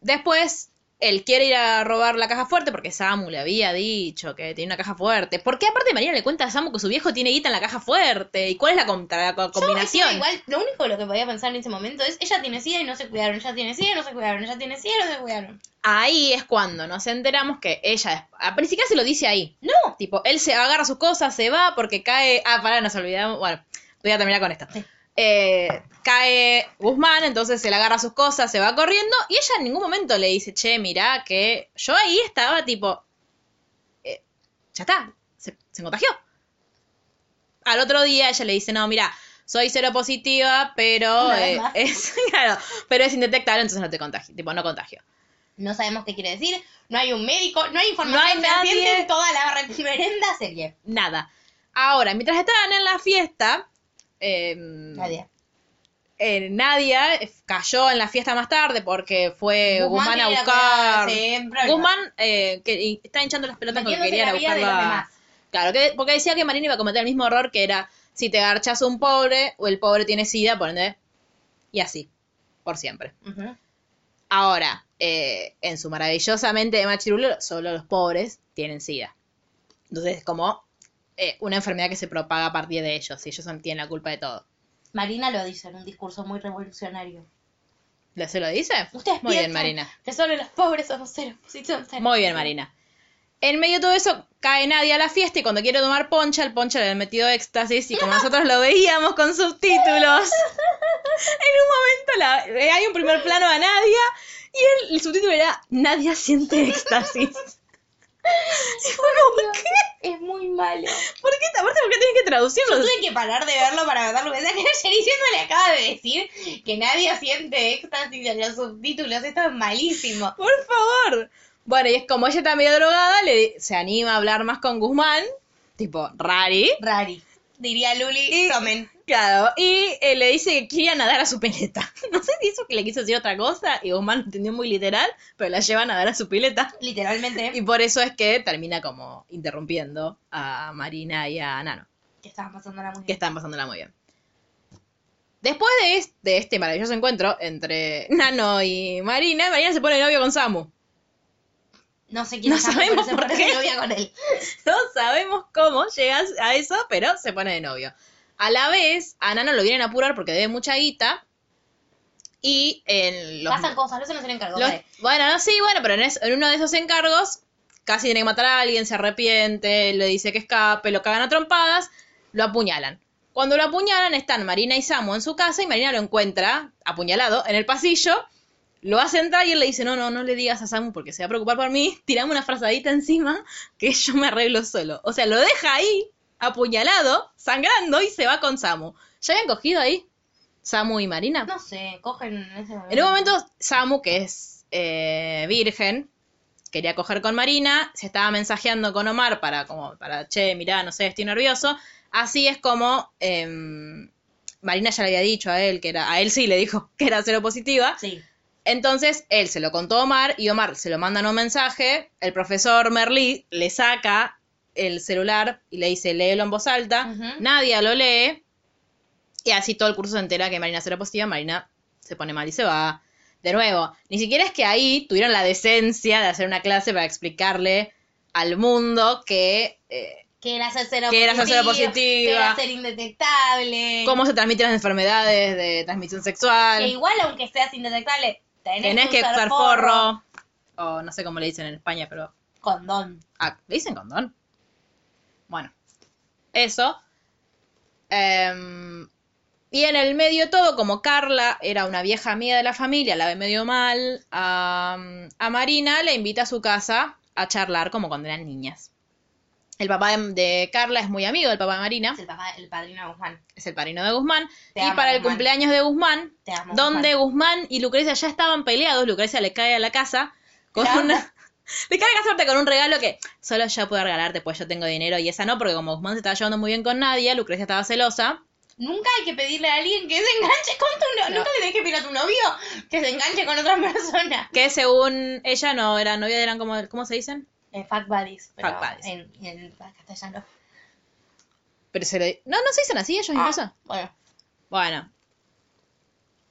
Después, él quiere ir a robar la caja fuerte porque Samu le había dicho que tiene una caja fuerte. ¿Por qué aparte Marina le cuenta a Samu que su viejo tiene guita en la caja fuerte? ¿Y cuál es la, contra- la co- Yo, combinación? igual, lo único lo que podía pensar en ese momento es, ella tiene sida y no se cuidaron, ella tiene sida y no se cuidaron, ella tiene sida y no se cuidaron. Ahí es cuando nos enteramos que ella, a ni siquiera se lo dice ahí. No. Tipo, él se agarra sus cosas, se va porque cae. Ah, pará, nos olvidamos. Bueno, voy a terminar con esto. Eh, cae Guzmán, entonces se le agarra sus cosas, se va corriendo y ella en ningún momento le dice, che, mirá, que yo ahí estaba tipo, eh, ya está, se, se contagió. Al otro día ella le dice, no, mira, soy cero positiva, pero eh, *laughs* es, claro, pero es indetectable, entonces no te contagio, tipo, no contagio. No sabemos qué quiere decir, no hay un médico, no hay No información hay nadie. en toda la *laughs* reverenda serie. Nada. Ahora, mientras estaban en la fiesta, eh, Nadie. eh, Nadia cayó en la fiesta más tarde porque fue Guzmán, Guzmán a buscar. Guzmán eh, que y está hinchando las pelotas porque quería ir a en la buscar la-. Claro, que, porque decía que Marina iba a cometer el mismo error que era si te garchas un pobre o el pobre tiene sida, por ende. Y así, por siempre. Ahora, eh, en su maravillosa mente de machirulo, solo los pobres tienen sida. Entonces es como eh, una enfermedad que se propaga a partir de ellos, y ellos son, tienen la culpa de todo. Marina lo dice en un discurso muy revolucionario. ¿Le se lo dice? Ustedes Muy bien, Marina. que solo los pobres somos cero, cero. Muy bien, Marina. En medio de todo eso, cae Nadia a la fiesta y cuando quiere tomar poncha, el poncha le ha metido éxtasis y como nosotros lo veíamos con subtítulos, *laughs* en un momento la- eh, hay un primer plano a Nadia y el, el subtítulo era Nadia siente éxtasis. Como, ¿qué? Es muy malo. ¿Por qué? Aparte, ¿por qué tienes que traducirlo? Yo tuve que parar de verlo para matarlo. Pensé *laughs* que ayer diciendo le acaba de decir que nadie siente éxtasis en los subtítulos. Esto es malísimo. Por favor. Bueno, y es como ella está medio drogada, le, se anima a hablar más con Guzmán, tipo, rari. Rari. Diría Luli, Y- tomen. Claro, y eh, le dice que quería nadar a su pileta. *laughs* No sé si eso que le quiso decir otra cosa y Guzmán lo entendió muy literal, pero la lleva a nadar a su pileta. Literalmente. Y por eso es que termina como interrumpiendo a Marina y a Nano, Que estaban pasándola muy que bien. están pasándola muy bien. Después de este, de este maravilloso encuentro entre *laughs* Nano y Marina, Marina se pone novio con Samu. No sé quién No Samu, sabemos se por pone qué. de novia con él. *laughs* No sabemos cómo llegas a eso, pero se pone de novio. A la vez, a Nano lo vienen a apurar porque debe mucha guita. Y en los, Pasan cosas, no se le encargó. los- bueno, no, sí, bueno, pero en, es- en uno de esos encargos casi tiene que matar a alguien, se arrepiente, le dice que escape, lo cagan a trompadas, lo apuñalan. Cuando lo apuñalan están Marina y Samu en su casa y Marina lo encuentra apuñalado en el pasillo, lo hace entrar y él le dice, no, no, no le digas a Samu porque se va a preocupar por mí, *laughs* tirame una frazadita encima que *laughs* yo me arreglo solo. O sea, lo deja ahí, apuñalado, sangrando y se va con Samu. ¿Ya habían cogido ahí? Samu y Marina. No sé, cogen en ese momento. En un momento, Samu, que es eh, virgen, quería coger con Marina, se estaba mensajeando con Omar para, como, para, che, mirá, no sé, estoy nervioso. Así es como em, Marina ya le había dicho a él que era, a él sí le dijo *laughs* que era cero positiva. Sí. Entonces él se lo contó a Omar y Omar se lo manda en un mensaje. El profesor Merlí le saca el celular y le dice, léelo en voz alta. Nadie lo lee. Y así todo el curso se entera que Marina será positiva. Marina se pone mal y se va. De nuevo, ni siquiera es que ahí tuvieron la decencia de hacer una clase para explicarle al mundo que eh, Que era ser cero Que era ser positiva. Que era ser indetectable. cómo se transmiten las enfermedades de transmisión sexual. Que igual, aunque seas indetectable, tenés, Tenés que usar forro. O no sé cómo le dicen en España, pero Condón. Ah, ¿le dicen condón? Bueno, eso. Em, y en el medio todo, como Carla era una vieja amiga de la familia, la ve medio mal, a, a Marina le invita a su casa a charlar como cuando eran niñas. El papá de, de Carla es muy amigo del papá de Marina, Es el papá, el padrino de Guzmán. es el padrino de Guzmán. Te y amo, para el Guzmán. cumpleaños de Guzmán, Te amo, donde Guzmán y Lucrecia ya estaban peleados, Lucrecia le cae a la casa con La una... *laughs* Le cae a casarte con un regalo que solo yo puedo regalarte, pues yo tengo dinero y esa no, porque como Guzmán se estaba llevando muy bien con Nadia, Lucrecia estaba celosa. Nunca hay que pedirle a alguien que se enganche con tu novio. No. Nunca le tenés que pedir a tu novio que se enganche con otra persona. Que según ella no eran novias, eran como, ¿cómo se dicen? Eh, Fuck Buddies. Pero Fuck buddies. En, en castellano. Pero se le... No, no se dicen así ellos incluso. Ah, bueno. Bueno.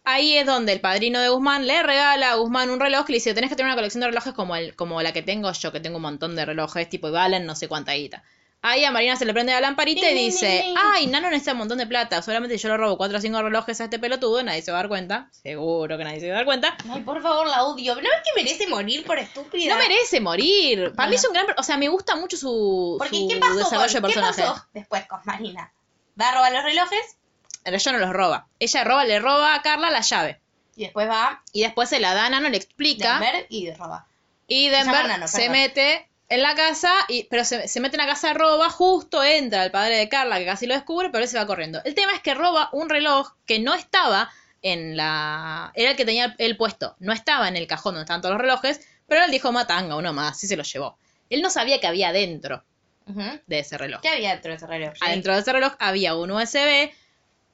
Ahí es donde el padrino de Guzmán le regala a Guzmán un reloj que le dice, tenés que tener una colección de relojes como, el, como la que tengo yo, que tengo un montón de relojes, tipo, y valen no sé cuánta guita. Ahí a Marina se le prende la lamparita y dice, ay, Nano necesita un montón de plata, solamente yo le robo cuatro o cinco relojes a este pelotudo, nadie se va a dar cuenta, seguro que nadie se va a dar cuenta. Ay, por favor, la odio. ¿No es que merece morir por estúpida? No merece morir. Para mí es un gran... O sea, me gusta mucho su, Porque, su ¿qué pasó, desarrollo de con, ¿qué personaje. pasó después con Marina? Va a robar los relojes Pero ella no los roba. Ella roba, le roba a Carla la llave. y después va Y después se la da a Nano, le explica. Denver y roba. Y llama Denver se mete en la casa, y, pero se, se mete en la casa, roba, justo entra el padre de Carla, que casi lo descubre, pero él se va corriendo. El tema es que roba un reloj que no estaba en la... Era el que tenía el puesto, no estaba en el cajón donde estaban todos los relojes, pero él dijo, matanga, uno más, sí se lo llevó. Él no sabía que había dentro de ese reloj. ¿Qué había dentro de ese reloj? Adentro de ese reloj había un USB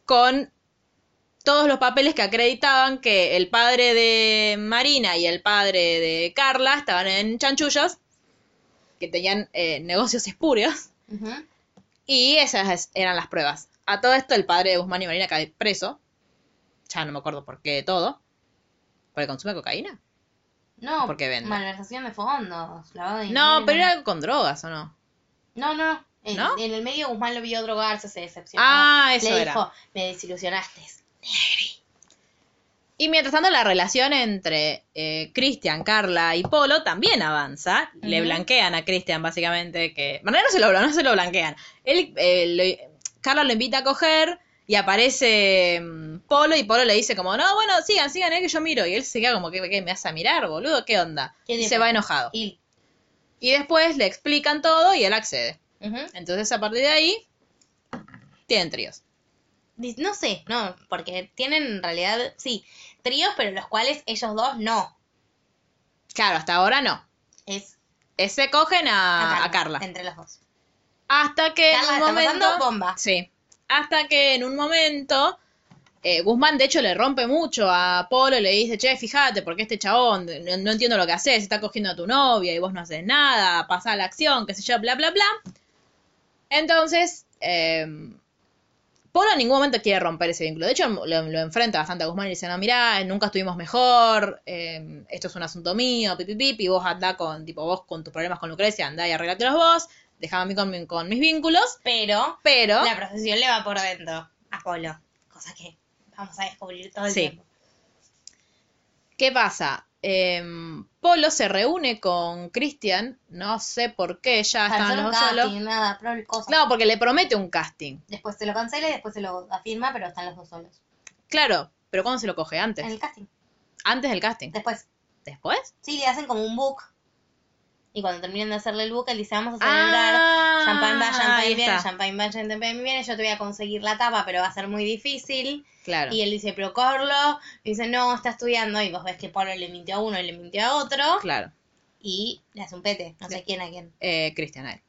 con todos los papeles que acreditaban que el padre de Marina y el padre de Carla estaban en chanchullos, que tenían eh, negocios espurios, y esas es- eran las pruebas. A todo esto el padre de Guzmán y Marina cae preso, ya no me acuerdo por qué de todo, por el consumo de cocaína. No, ¿Por qué vende? malversación de fondos, lavado de No, pero era con drogas, ¿o no? No, no, no. En, ¿No? en el medio Guzmán lo vio drogarse, se decepcionó. Ah, eso Le era. dijo, me desilusionaste. Y mientras tanto, la relación entre eh, Cristian, Carla y Polo también avanza. Le blanquean a Cristian, básicamente, que. Bueno, no se lo, no se lo blanquean. Él, eh, lo- Carla lo invita a coger y aparece mm, Polo y Polo le dice como, no, bueno, sigan, sigan, eh, que yo miro. Y él se queda como, ¿qué, qué me vas a mirar, boludo? ¿Qué onda? ¿Qué y se va enojado. Y, Y después le explican todo y él accede. Entonces, a partir de ahí, tienen tríos. No sé, no, porque tienen en realidad, sí, tríos, pero los cuales ellos dos no. Claro, hasta ahora no. Es Se cogen a, a Carla. Entre los dos. Hasta que Carla en un está momento. bomba. Sí. Hasta que en un momento. eh, Guzmán, de hecho, le rompe mucho a Polo y le dice, che, fíjate, porque este chabón, no, no entiendo lo que haces, está cogiendo a tu novia y vos no haces nada, pasa la acción, qué sé yo, bla, bla, bla. Entonces, eh, Polo en ningún momento quiere romper ese vínculo. De hecho, lo, lo enfrenta bastante a Guzmán y dice, no, mirá, nunca estuvimos mejor, eh, esto es un asunto mío, pipi, pipi, y vos andá con, tipo, vos con tus problemas con Lucrecia, andá y arreglatelos vos, dejame a mí con, mi- con mis vínculos, Pero pero... la profesión le va por dentro a Polo. Cosa que vamos a descubrir todo el Sí. tiempo. ¿Qué pasa? Em, Polo se reúne con Cristian, no sé por qué, ya estaban hacer los dos solos. nada, porque le promete un casting. Después se lo cancela y después se lo afirma, pero están los dos solos. Claro, pero ¿cuándo se lo coge? Antes. En el casting. Antes del casting. Después. ¿Después? Sí, le hacen como un book. Y cuando terminan de hacerle el book, él dice, vamos a celebrar. Ah, champagne va, champagne viene, champagne va, champagne viene. Yo te voy a conseguir la tapa, pero va a ser muy difícil. Claro. Y él dice, pero Carlo. Y dice, no, está estudiando. Y vos ves que Polo le mintió a uno y le mintió a otro. Claro. Y le hace un pete. No sé quién a quién. Eh, Cristian a él.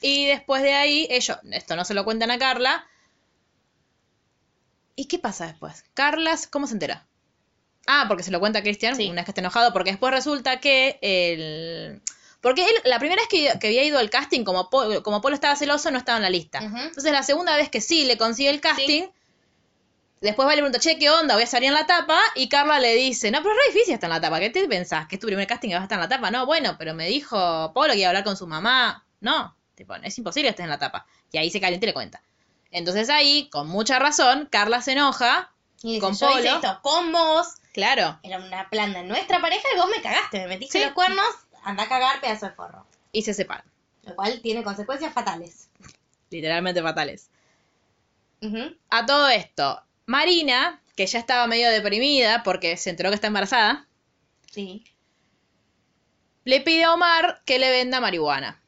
Y después de ahí, ellos, esto no se lo cuentan a Carla. ¿Y qué pasa después? Carla, ¿cómo se entera? Ah, porque se lo cuenta a Cristian Sí. una vez que está enojado, porque después resulta que el... Porque él, la primera vez que, que había ido al casting, como, como Polo estaba celoso, no estaba en la lista. Entonces la segunda vez que sí le consigue el casting, después va y le pregunta, che, ¿qué onda? Voy a salir en la tapa. Y Carla le dice, no, pero es re difícil estar en la tapa. ¿Qué te pensás? ¿Que es tu primer casting y vas a estar en la tapa? No, bueno, pero me dijo Polo que iba a hablar con su mamá. No, tipo, es imposible que estés en la tapa. Y ahí se calienta y le cuenta. Entonces ahí, con mucha razón, Carla se enoja. Y dice, Con Polo. esto con vos. Claro. Era una planta en nuestra pareja y vos me cagaste. Me metiste Sí. los cuernos. Anda a cagar, pedazo de forro. Y se separan. Lo cual tiene consecuencias fatales. Literalmente fatales. A todo esto, Marina, que ya estaba medio deprimida porque se enteró que está embarazada, Sí. le pide a Omar que le venda marihuana.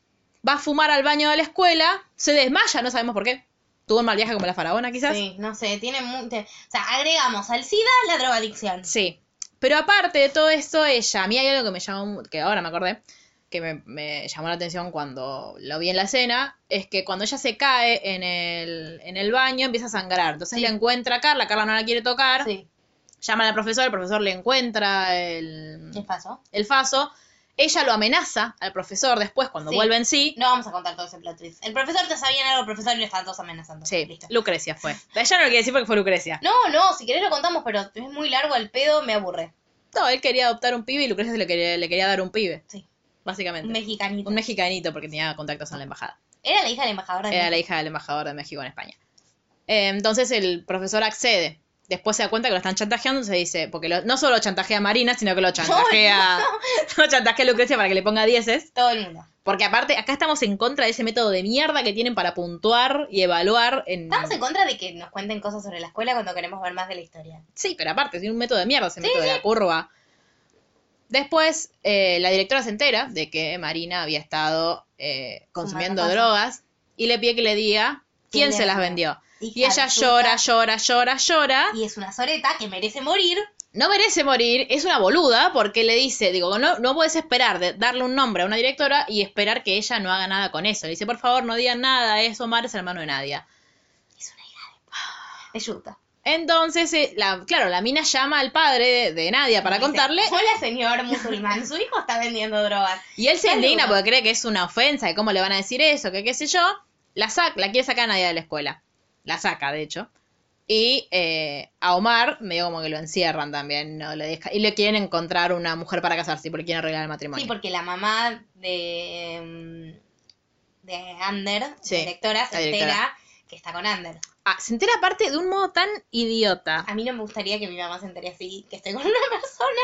Va a fumar al baño de la escuela, se desmaya, no sabemos por qué. Tuvo un mal viaje como la faraona, quizás. Sí, no sé, tiene mu- te- O sea, agregamos al SIDA la drogadicción. Sí. Pero aparte de todo esto, ella, a mí hay algo que me llamó, que ahora me acordé, que me, me llamó la atención cuando lo vi en la escena, es que cuando ella se cae en el, en el baño empieza a sangrar. Entonces Sí. le encuentra a Carla, Carla no la quiere tocar, Sí. llama al profesor, el profesor le encuentra el, ¿Qué pasó? el faso, Ella lo amenaza al profesor después cuando Sí. vuelve en sí. No vamos a contar todo ese plot twist. El profesor te sabían algo, el profesor y le estaban todos amenazando. Sí, Listo. Lucrecia fue. Ella no lo quiere decir porque fue Lucrecia. No, no, si querés lo contamos, pero es muy largo el pedo, me aburre. No, él quería adoptar un pibe y Lucrecia se le quería, le quería dar un pibe, Sí, básicamente. un mexicanito. Un mexicanito porque tenía contactos en la embajada. Era la hija del embajador de Era la México. hija del embajador de México en España. Eh, entonces el profesor accede. Después se da cuenta que lo están chantajeando, se dice, porque lo- no solo chantajea a Marina, sino que lo *laughs* chantajea, lo chantajea a Lucrecia para que le ponga dieces. Todo el mundo. Porque aparte, acá estamos en contra de ese método de mierda que tienen para puntuar y evaluar en... Estamos en contra de que nos cuenten cosas sobre la escuela cuando queremos ver más de la historia. Sí, pero aparte, tiene un método de mierda, ese método de la curva. Después, eh, la directora se entera de que Marina había estado eh, consumiendo drogas y le pide que le diga quién ¿Quién se las vendió? Y ella llora, llora, llora, llora. Y es una soreta que merece morir. No merece morir, es una boluda porque le dice, digo, no, no puedes esperar de darle un nombre a una directora y esperar que ella no haga nada con eso. Le dice, por favor, no digan nada, es Omar, es hermano de Nadia. Es una hija de... Es Yuta. Entonces, eh, la, claro, la mina llama al padre de, de Nadia para Dice, contarle Hola, señor musulmán. Su hijo está vendiendo drogas. *laughs* y él se indigna porque cree que es una ofensa, que cómo le van a decir eso, que qué sé yo. La, sac la quiere sacar a Nadia de la escuela. La saca, de hecho. Y eh, a Omar, medio como que lo encierran también, no le deja, y le quieren encontrar una mujer para casarse porque quieren arreglar el matrimonio. Sí, porque la mamá de... mm, De Ander, Sí, directora, se directora. entera que está con Ander. Ah, se entera aparte de un modo tan idiota. A mí no me gustaría que mi mamá se entere así, que estoy con una persona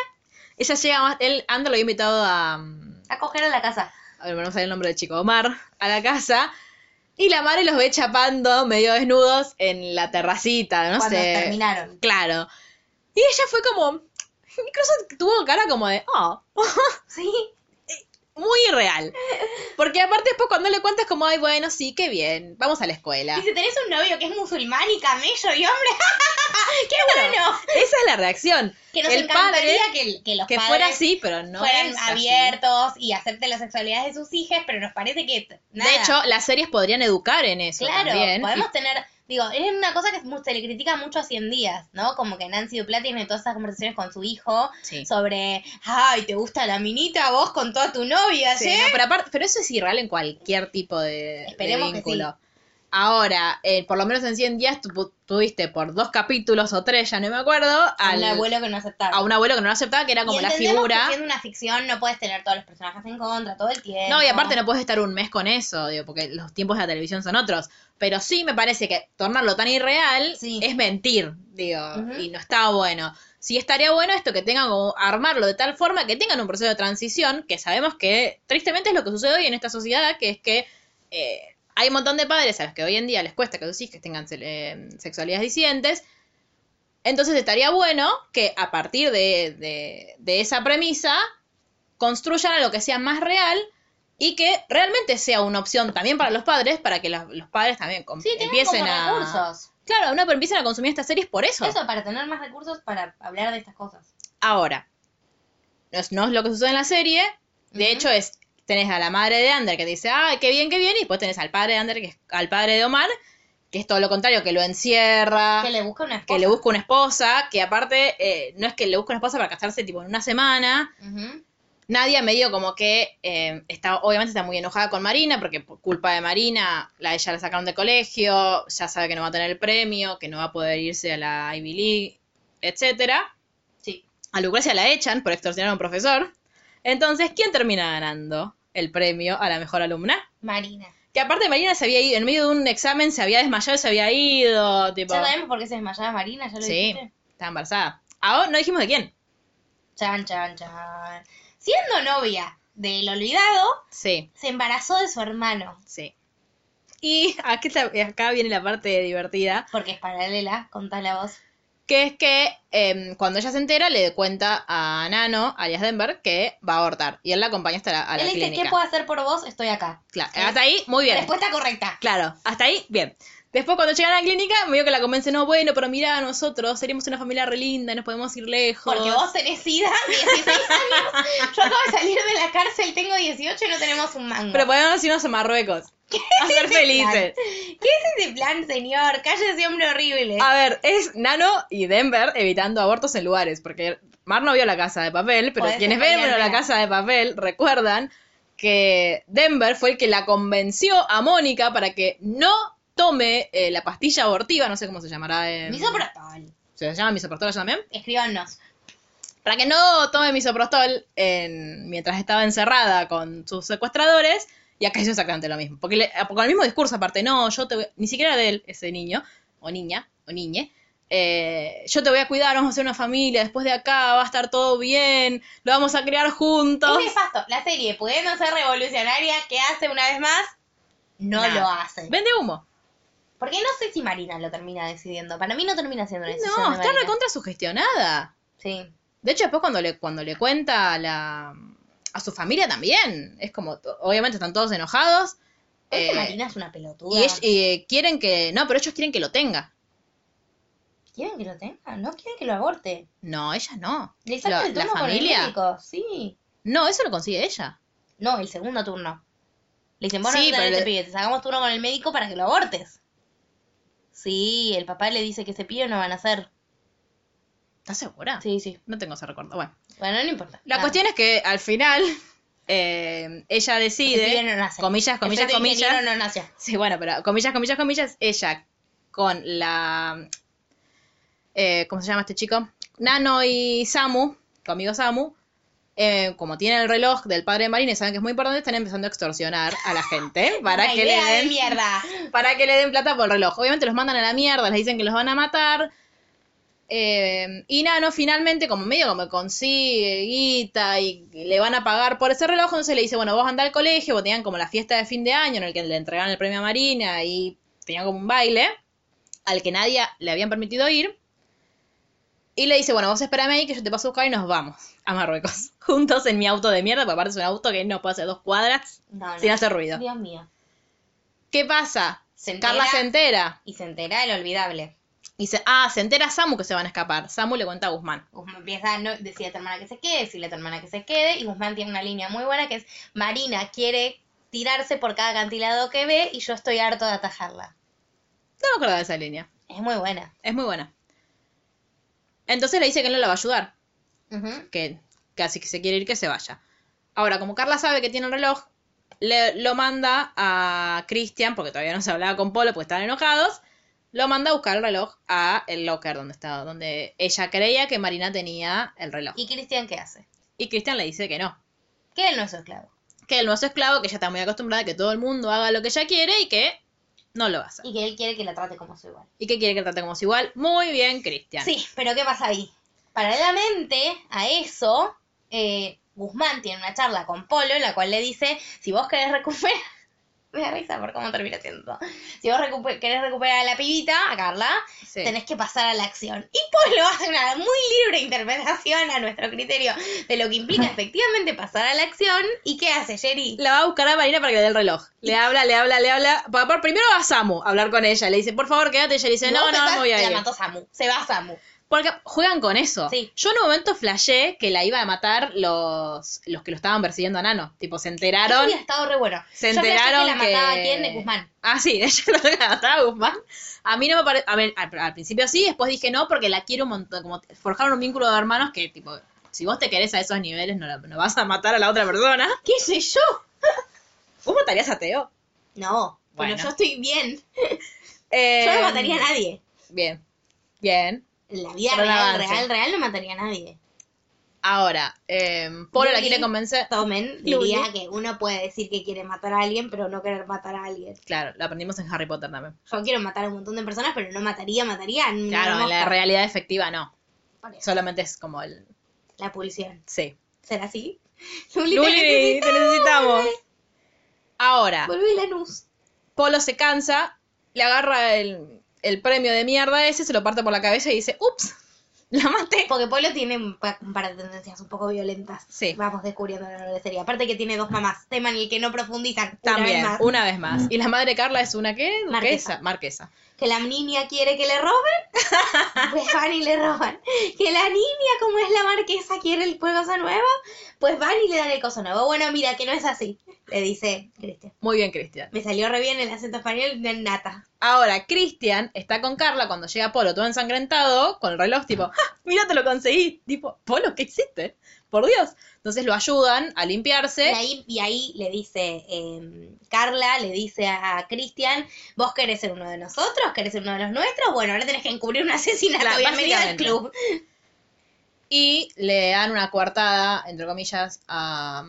Ella llega más, él, Ander lo había invitado a, mm, a coger a la casa. a ver, no sale el nombre del chico, Omar, a la casa. Y la madre los ve chapando medio desnudos en la terracita, no cuando sé. terminaron. Claro. Y ella fue como. Incluso tuvo cara como de. Oh, Sí, muy irreal. Porque aparte, después cuando le cuentas, como, ay, bueno, sí, qué bien, vamos a la escuela. Dice, tenés un novio que es musulmán y camello y hombre. *laughs* ¡Qué bueno! Esa es la reacción. Que nos el encantaría padre, que, que los que padres fuera así, pero no fueran así. abiertos y acepten la sexualidad de sus hijas, pero nos parece que nada. De hecho, las series podrían educar en eso claro, también. podemos tener, digo, es una cosa que se le critica mucho a 100 días, ¿no? Como que Nancy Duplá tiene todas esas conversaciones con su hijo Sí. sobre, ay, ¿te gusta la minita vos con toda tu novia, Sí, ¿sí? no, pero aparte, pero eso es irreal en cualquier tipo de, de Esperemos que vínculo. Ahora, eh, por lo menos en 100 días tu- tuviste por dos capítulos o tres, ya no me acuerdo, A un abuelo que no aceptaba. a un abuelo que no aceptaba, que era como y la figura. que siendo una ficción no puedes tener todos los personajes en contra todo el tiempo. No, y aparte no puedes estar un mes con eso, digo, porque los tiempos de la televisión son otros. Pero sí me parece que tornarlo tan irreal Sí. es mentir, digo, y no está bueno. Sí estaría bueno esto que tengan como armarlo de tal forma que tengan un proceso de transición, que sabemos que tristemente es lo que sucede hoy en esta sociedad, que es que eh, hay un montón de padres a los que hoy en día les cuesta que sus hijos tengan eh, sexualidades disidentes. Entonces estaría bueno que a partir de, de- de esa premisa construyan algo que sea más real y que realmente sea una opción también para los padres, para que los, los padres también Sí, empiecen como a... recursos. Claro, no, pero empiecen a consumir estas series por eso. Eso, para tener más recursos para hablar de estas cosas. Ahora, no es, no es lo que sucede en la serie. De hecho, es tenés a la madre de Ander que dice, ay, qué bien, qué bien, y después tenés al padre de Ander, que es al padre de Omar, que es todo lo contrario, que lo encierra, Que le busca una esposa. que le busca una esposa, que aparte eh, no es que le busca una esposa para casarse tipo en una semana. Ujú. Nadia medio como que eh, está, obviamente está muy enojada con Marina, porque por culpa de Marina, la, ella la sacaron del colegio, ya sabe que no va a tener el premio, que no va a poder irse a la Ivy League, etcétera. Sí. A Lucrecia la echan por extorsionar a un profesor. Entonces, ¿quién termina ganando el premio a la mejor alumna? Marina. Que aparte Marina se había ido, en medio de un examen se había desmayado y se había ido, tipo... ¿Ya sabemos por qué se desmayaba Marina? ¿Ya lo Sí, dijiste? estaba embarazada. Ahora no dijimos de quién. Chan, chan, chan. Siendo novia del olvidado, Sí, se embarazó de su hermano. sí. Y *laughs* aquí acá viene la parte divertida, Porque es paralela, contá la voz. Que es que em, cuando ella se entera le cuenta a Nano, alias Denver, que va a abortar. Y él la acompaña hasta la, a la Él dice, clínica. ¿qué puedo hacer por vos? Estoy acá. Claro, hasta ahí, muy bien. Respuesta correcta. Claro, hasta ahí, bien. Después cuando llegan a la clínica, medio que la convence, no, bueno, pero mira, nosotros seríamos una familia re linda, nos podemos ir lejos. Porque vos tenés SIDA, *laughs* 16 años. Yo acabo de salir de la cárcel, tengo 18 y no tenemos un mango. Pero podemos irnos a Marruecos. A ser felices. ¿Qué es ese plan, señor? Cállese, hombre horrible. A ver, es Nano y Denver evitando abortos en lugares, porque Mar no vio la casa de papel, pero Podés quienes ven bueno, la casa de papel recuerdan que Denver fue el que la convenció a Mónica para que no tome eh, la pastilla abortiva, no sé cómo se llamará. en- Misoprostol. ¿Se llama misoprostol también? Escríbanos. Para que no tome misoprostol en- mientras estaba encerrada con sus secuestradores. Y acá hizo exactamente lo mismo. Porque le- con el mismo discurso, aparte, no, yo te voy- ni siquiera de él, ese niño, o niña, o niñe. eh, yo te voy a cuidar, vamos a ser una familia, después de acá va a estar todo bien, lo vamos a criar juntos. Es nefasto. La serie, pudiendo ser revolucionaria, ¿qué hace una vez más? No lo hace. Vende humo. Porque no sé si Marina lo termina decidiendo. Para mí no termina siendo una decisión No, de está recontra sugestionada. Sí. De hecho, después cuando le, cuando le cuenta a la a su familia también, es como, obviamente están todos enojados. Es que eh, Marina es una pelotuda. y, eh, quieren que, no, pero ellos quieren que lo tenga. ¿Quieren que lo tenga? No quieren que lo aborte. No, ella no. Le sacan La- el la turno con el familia. médico. Sí. No, eso lo consigue ella. No, el segundo turno. Le dicen, vos Sí, no pero este le- pibe, te sacamos turno con el médico para que lo abortes. Sí, el papá le dice que ese pibe no van a hacer. ¿Estás segura? Sí, sí. No tengo ese recuerdo. Bueno, Bueno, no importa. la Nada. cuestión es que al final eh, ella decide, no nace. comillas, El comillas, feto comillas. no nació. Sí, bueno, pero comillas, comillas, comillas, ella con la... eh, ¿Cómo se llama este chico? Nano y Samu, conmigo Samu, eh, como tienen el reloj del padre de Marina y saben que es muy importante, están empezando a extorsionar a la gente *laughs* para Una que le de den mierda. *laughs* para que le den plata por el reloj. Obviamente los mandan a la mierda, les dicen que los van a matar. Eh, y Nano finalmente, como medio como consigue guita y le van a pagar por ese reloj, entonces le dice, bueno, vos andá al colegio, vos tenían como la fiesta de fin de año en el que le entregaron el premio a Marina y tenían como un baile al que nadie le habían permitido ir. Y le dice, bueno, vos espérame ahí que yo te paso a buscar y nos vamos a Marruecos. *laughs* Juntos en mi auto de mierda, porque aparte es un auto que no puede hacer dos cuadras No, no. sin hacer ruido. Dios mío. ¿Qué pasa? Se entera. Carla se entera. Y se entera el olvidable. Y dice, ah, se entera Samu que se van a escapar. Samu le cuenta a Guzmán. Guzmán empieza, no, decide a tu hermana que se quede, decirle a tu hermana que se quede, y Guzmán tiene una línea muy buena que es, Marina quiere tirarse por cada acantilado que ve y yo estoy harto de atajarla. No me acuerdo de esa línea. Es muy buena. Es muy buena. Entonces le dice que él no la va a ayudar. Que casi que se quiere ir, que se vaya. Ahora, como Carla sabe que tiene el reloj, le, lo manda a Cristian, porque todavía no se hablaba con Polo, porque estaban enojados. Lo manda a buscar el reloj a el locker donde estaba, donde ella creía que Marina tenía el reloj. ¿Y Cristian qué hace? Y Cristian le dice que no. Que él no es su esclavo. Que él no es su esclavo, que ella está muy acostumbrada a que todo el mundo haga lo que ella quiere y que no lo va a hacer. Y que él quiere que la trate como su igual. y que quiere que trate como si igual. Muy bien, Cristian. Sí, pero ¿qué pasa ahí? Paralelamente a eso, eh, Guzmán tiene una charla con Polo en la cual le dice, si vos querés recuperar... *laughs* Me da risa por cómo termina siendo. Si vos querés recuperar a la pibita, a Carla, Sí. tenés que pasar a la acción. Y Polo hace una muy libre interpretación a nuestro criterio de lo que implica *laughs* efectivamente pasar a la acción. ¿Y qué hace, Jerry? La va a buscar a Marina para que le dé el reloj. Le habla, le habla, le habla. Pa- Primero va a Samu a hablar con ella. Le dice, por favor, quédate. Ella le dice, no, no, no voy a La ir. mató Samu. Se va Samu. Porque juegan con eso. Sí. Yo en un momento flashé que la iba a matar los, los que lo estaban persiguiendo a Nano. Tipo, se enteraron. hubiera estado re bueno. Se Yo enteraron que la que... mataba a quién, Guzmán. Ah, sí, *laughs* ella la mataba a Guzmán. A mí no me parece... A ver, al, al principio sí, después dije no, porque la quiero un montón. Como forjaron un vínculo de hermanos que, tipo, si vos te querés a esos niveles, no, la- no vas a matar a la otra persona. *laughs* ¿Qué sé yo? ¿Vos matarías a Teo? No, Bueno. yo estoy bien. *laughs* Eh, Yo no mataría a nadie. Bien, bien. En la vida real, real, real no mataría a nadie. Ahora, eh, Polo la Luli. quiere convencer. Tomen Luli. diría que uno puede decir que quiere matar a alguien, pero no querer matar a alguien. Claro, lo aprendimos en Harry Potter también. Yo quiero matar a un montón de personas, pero no mataría, mataría. Claro, en la realidad efectiva no. Solamente es como el. La pulsión. Sí. ¿Será así? *laughs* Luli, Luli, te te necesitamos. Ahora, Volvé Lanús. Polo se cansa, le agarra el, el premio de mierda ese, se lo parte por la cabeza y dice, ups, *laughs* la maté. Porque Polo tiene un pa- un par de tendencias un poco violentas. Sí. Vamos descubriendo en la adolescencia. Aparte que tiene dos mamás. Tema en el que no profundizan. una También, vez más. una vez más. Y la madre Carla es una qué? Marquesa. Duquesa. Marquesa. Que la niña quiere que le roben, pues *laughs* van y le roban. Que la niña, como es la marquesa, quiere el cosa nuevo, pues van y le dan el coso nuevo. Bueno, mira, que no es así, le dice Cristian. Muy bien, Cristian. Me salió re bien el acento español de nata. Ahora, Cristian está con Carla cuando llega Polo todo ensangrentado, con el reloj, tipo, ¡Ah, mira, te lo conseguí. Tipo, Polo, ¿qué hiciste? Por Dios. Entonces lo ayudan a Y limpiarse. ahí, y ahí le dice, eh, Carla le dice a Cristian, vos querés ser uno de nosotros, querés ser uno de los nuestros, bueno, ahora tenés que encubrir un asesinato, Claro, bienvenido al club. Y le dan una coartada, entre comillas, a,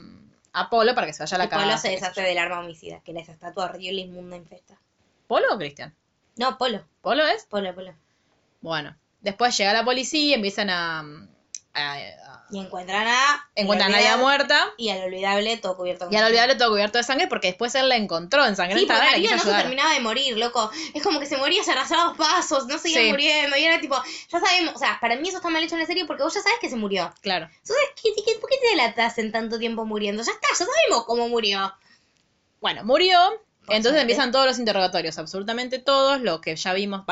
a Polo para que se vaya a la Y Polo casa. se deshace del arma homicida, que era esa estatua horrible, inmunda, infesta. ¿Polo o Cristian? No, Polo, ¿Polo es? Polo, Polo. Bueno. Después llega la policía y empiezan a. a- a- Y encuentran a... encuentran a Nadia muerta. Y al olvidable todo cubierto con Y al sangre. olvidable todo cubierto de sangre porque después él la encontró Sí, ensangrentada porque y la no se ayudar. terminaba de morir, loco. Es como que se moría, se arrasaba los pasos, no seguía Sí. muriendo. Y era tipo, ya sabemos, o sea, para mí eso está mal hecho en la serie porque vos ya sabes que se murió. Claro. Entonces, ¿qué, qué, por qué te delatas en tanto tiempo muriendo? Ya está, ya sabemos cómo murió. Bueno, murió. Por Entonces suerte. empiezan todos los interrogatorios, absolutamente todos, lo que ya vimos.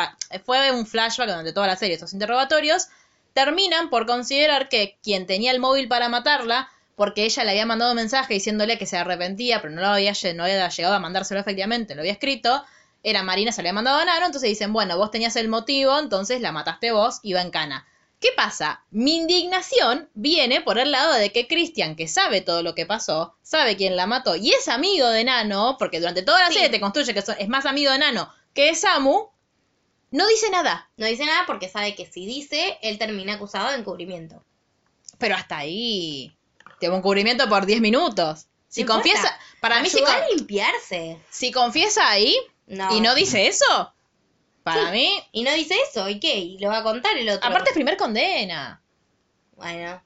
fue un flashback durante toda la serie, estos interrogatorios. Terminan por considerar que quien tenía el móvil para matarla, porque ella le había mandado un mensaje diciéndole que se arrepentía, pero no, lo había, no había llegado a mandárselo efectivamente, lo había escrito, era Marina, se le había mandado a Nano, entonces dicen, bueno, vos tenías el motivo, entonces la mataste vos y va en cana. ¿Qué pasa? Mi indignación viene por el lado de que Cristian, que sabe todo lo que pasó, sabe quién la mató y es amigo de Nano, porque durante toda la Sí. serie te construye que es más amigo de Nano que de Samu, no dice nada. No dice nada porque sabe que si dice, él termina acusado de encubrimiento. Pero hasta ahí. Tengo un cubrimiento por 10 minutos. Si No confiesa. importa. Para mí, si, a limpiarse. si confiesa ahí No. y no dice eso, para Sí. mí. Y no dice eso, ¿y qué? Y lo va a contar el otro. Aparte, es primer condena. Bueno.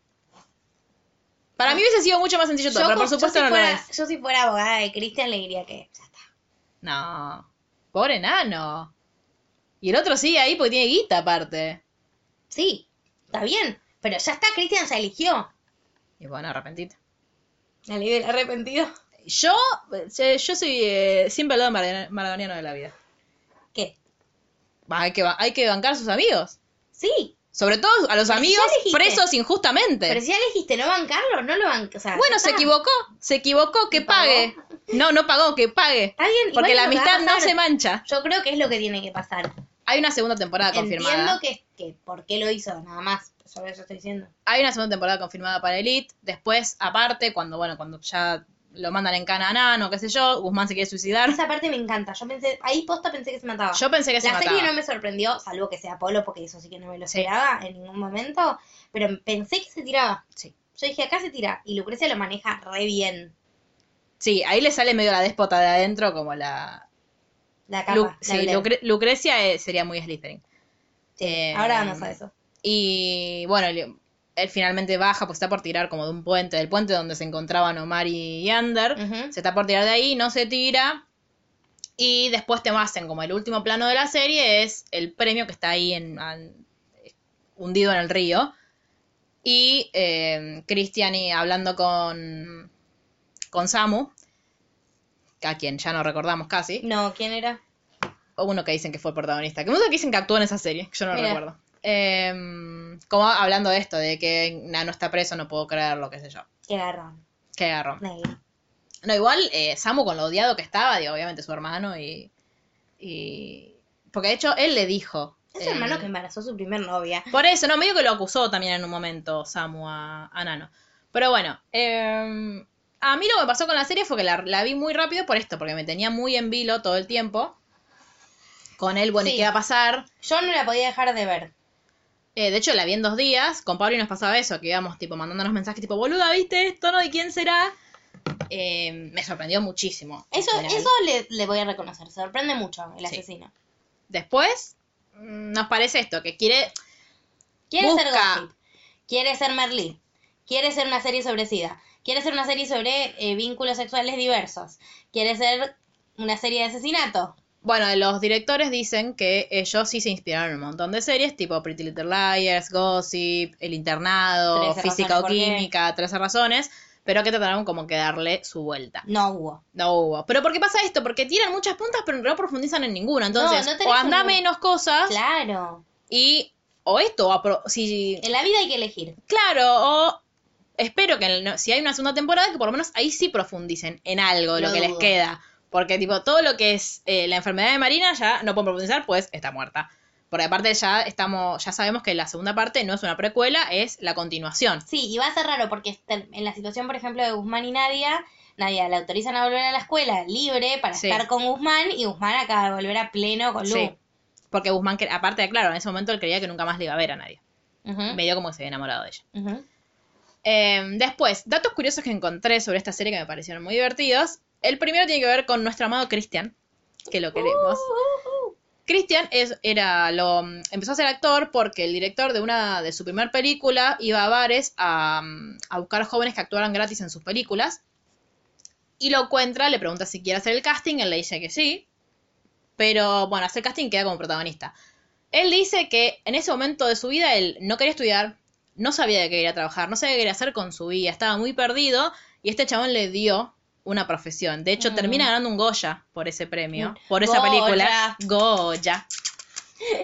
Para mí hubiese sido mucho más sencillo todo, Yo, pero por co- yo supuesto si no fuera, lo es. Yo si fuera abogada de Cristian le diría que ya está. No. Pobre nano. Y el otro sigue ahí porque tiene guita aparte. Sí, está bien. Pero ya está, Cristian se eligió. Y bueno, arrepentite. Ley del arrepentido. Yo, eh, yo soy eh, siempre el lado maradoniano de la vida. ¿Qué? Hay que, hay que bancar a sus amigos. Sí. Sobre todo a los Pero amigos presos injustamente. Pero si ya elegiste no bancarlo, no lo banco. O sea, Bueno, se equivocó, se equivocó, que pague. No, no pagó, que pague. Está bien, Porque la a amistad no se mancha. Yo creo que es lo que tiene que pasar. Hay una segunda temporada confirmada. Entiendo que, que por qué lo hizo, nada más. Sobre eso estoy diciendo. Hay una segunda temporada confirmada para Elite. Después, aparte, cuando, bueno, cuando ya lo mandan en cana a Nano, qué sé yo, Guzmán se quiere suicidar. Esa parte me encanta. Yo pensé, ahí posta pensé que se mataba. Yo pensé que se la mataba. serie no me sorprendió, salvo que sea Polo, porque eso sí que no me lo Sí. esperaba en ningún momento. Pero pensé que se tiraba. Sí. Yo dije, acá se tira. Y Lucrecia lo maneja re bien. Sí, ahí le sale medio la déspota de adentro, como la. La capa. Lu- la sí. Lucre- Lucrecia eh, sería muy Slytherin. Sí, Eh, Ahora vamos a eso. Y bueno, él, él finalmente baja, pues está por tirar como de un puente, del puente donde se encontraban Omar y Ander. Se está por tirar de ahí, no se tira. Y después te hacen como el último plano de la serie es el premio que está ahí en, hundido en el río. Y eh, Christian y hablando con, con Samu, a quien ya no recordamos casi, No, ¿quién era? o uno que dicen que fue el protagonista, que muchos que dicen que actuó en esa serie, que yo no lo Mira. recuerdo. Eh, como hablando de esto, de que Nano está preso, no puedo creerlo, qué sé yo. Qué garrón. Qué agarrón. Negro. No, igual, eh, Samu con lo odiado que estaba, digo, obviamente su hermano y. y porque de hecho él le dijo. Es su eh, hermano que embarazó a su primer novia. Por eso, no, medio que lo acusó también en un momento Samu a, a Nano. Pero bueno, eh, a mí lo que pasó con la serie fue que la, la vi muy rápido por esto, porque me tenía muy en vilo todo el tiempo. Con él, bueno, ¿y qué va a pasar? Yo no la podía dejar de ver. Eh, de hecho, la vi en dos días. Con Pablo y nos pasaba eso, que íbamos tipo mandándonos mensajes tipo, boluda, ¿viste esto? ¿No? ¿De quién será? Eh, me sorprendió muchísimo. Eso, eso le, le voy a reconocer. Sorprende mucho el Sí. asesino. Después, mm, nos parece esto, que quiere... Quiere ser Busca. Gossip. Quiere ser Merlí. Quiere ser una serie sobre SIDA. Quiere ser una serie sobre eh, vínculos sexuales diversos. Quiere ser una serie de asesinato. Bueno, los directores dicen que ellos sí se inspiraron en un montón de series, tipo Pretty Little Liars, Gossip, El Internado, Física o. Química, 13 razones, pero que trataron como que darle su vuelta. No hubo. No hubo. Pero ¿por qué pasa esto? Porque tiran muchas puntas, pero no profundizan en ninguna. Entonces, No, no o anda un- menos cosas Claro. y o esto, o si En la vida hay que elegir. claro, o espero que el- no- si hay una segunda temporada que por lo menos ahí sí profundicen en algo de lo, que les queda, porque tipo todo lo que es eh, la enfermedad de Marina ya no pueden profundizar, pues está muerta. Porque aparte ya estamos, ya sabemos que la segunda parte no es una precuela, es la continuación. Sí, y va a ser raro porque en la situación, por ejemplo, de Guzmán y Nadia, Nadia la autorizan a volver a la escuela libre para Sí. estar con Guzmán y Guzmán acaba de volver a pleno con Lu. Sí. Porque Guzmán, aparte de claro, en ese momento él creía que nunca más le iba a ver a nadie. Medio como que se había enamorado de ella. Eh, después, datos curiosos que encontré sobre esta serie que me parecieron muy divertidos. El primero tiene que ver con nuestro amado Christian, que lo queremos. Christian es, era lo empezó a ser actor porque el director de una de su primer película iba a bares a, a buscar jóvenes que actuaran gratis en sus películas y lo encuentra, le pregunta si quiere hacer el casting, él le dice que sí, pero bueno, hacer el casting queda como protagonista. Él dice que en ese momento de su vida él no quería estudiar, no sabía de qué quería trabajar, no sabía qué quería hacer con su vida, estaba muy perdido y este chabón le dio una profesión. De hecho, Mm. termina ganando un Goya por ese premio, por esa Goya. película. Goya.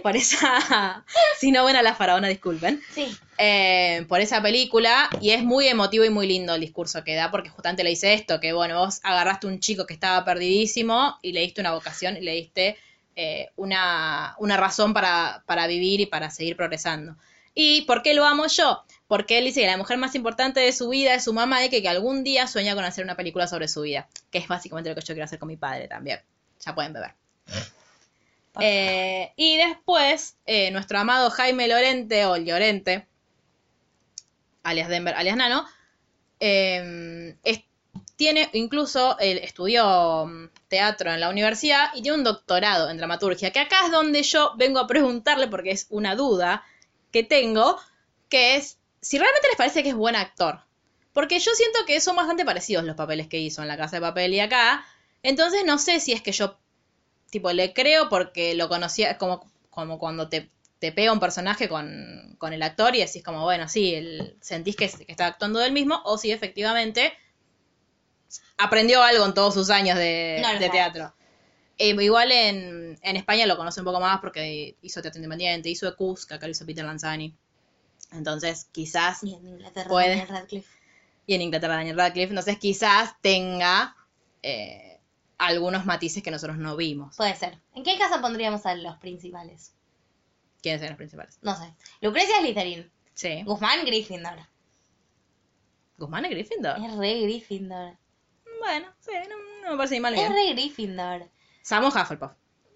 Por esa... *laughs* si no, buena la faraona, disculpen. Sí. Eh, por esa película y es muy emotivo y muy lindo el discurso que da porque justamente le dice esto, que bueno, vos agarraste un chico que estaba perdidísimo y le diste una vocación y le diste eh, una, una razón para, para vivir y para seguir progresando. ¿Y por qué lo amo yo? Porque él dice que la mujer más importante de su vida es su mamá y que, que algún día sueña con hacer una película sobre su vida, que es básicamente lo que yo quiero hacer con mi padre también. Ya pueden beber. Eh, y después, eh, nuestro amado Jaime Lorente, o Llorente, alias Denver, alias Nano, eh, es- tiene incluso, él estudió mm, teatro en la universidad y tiene un doctorado en dramaturgia, que acá es donde yo vengo a preguntarle, porque es una duda que tengo, que es si realmente les parece que es buen actor. Porque yo siento que son bastante parecidos los papeles que hizo en La Casa de Papel y acá. Entonces no sé si es que yo tipo, le creo porque lo conocía, es como, como cuando te, te pega un personaje con, con el actor y decís como, bueno, sí, el, sentís que, que está actuando del mismo, o si efectivamente aprendió algo en todos sus años de, No de teatro. Eh, igual en, en España lo conoce un poco más porque hizo teatro independiente, hizo Ecus, que acá lo hizo Peter Lanzani. Entonces, quizás, Y en Inglaterra Puede. Daniel Radcliffe. y en Inglaterra Daniel Radcliffe, entonces quizás tenga eh, algunos matices que nosotros no vimos. Puede ser. ¿En qué casa pondríamos a los principales? ¿Quiénes eran los principales? No sé. Lucrecia Slytherin. Sí. Guzmán Gryffindor. Guzmán es Gryffindor. Es re Gryffindor. Bueno, sí, no, no me parece ni mal Es bien. re Gryffindor. Samo Hufflepuff.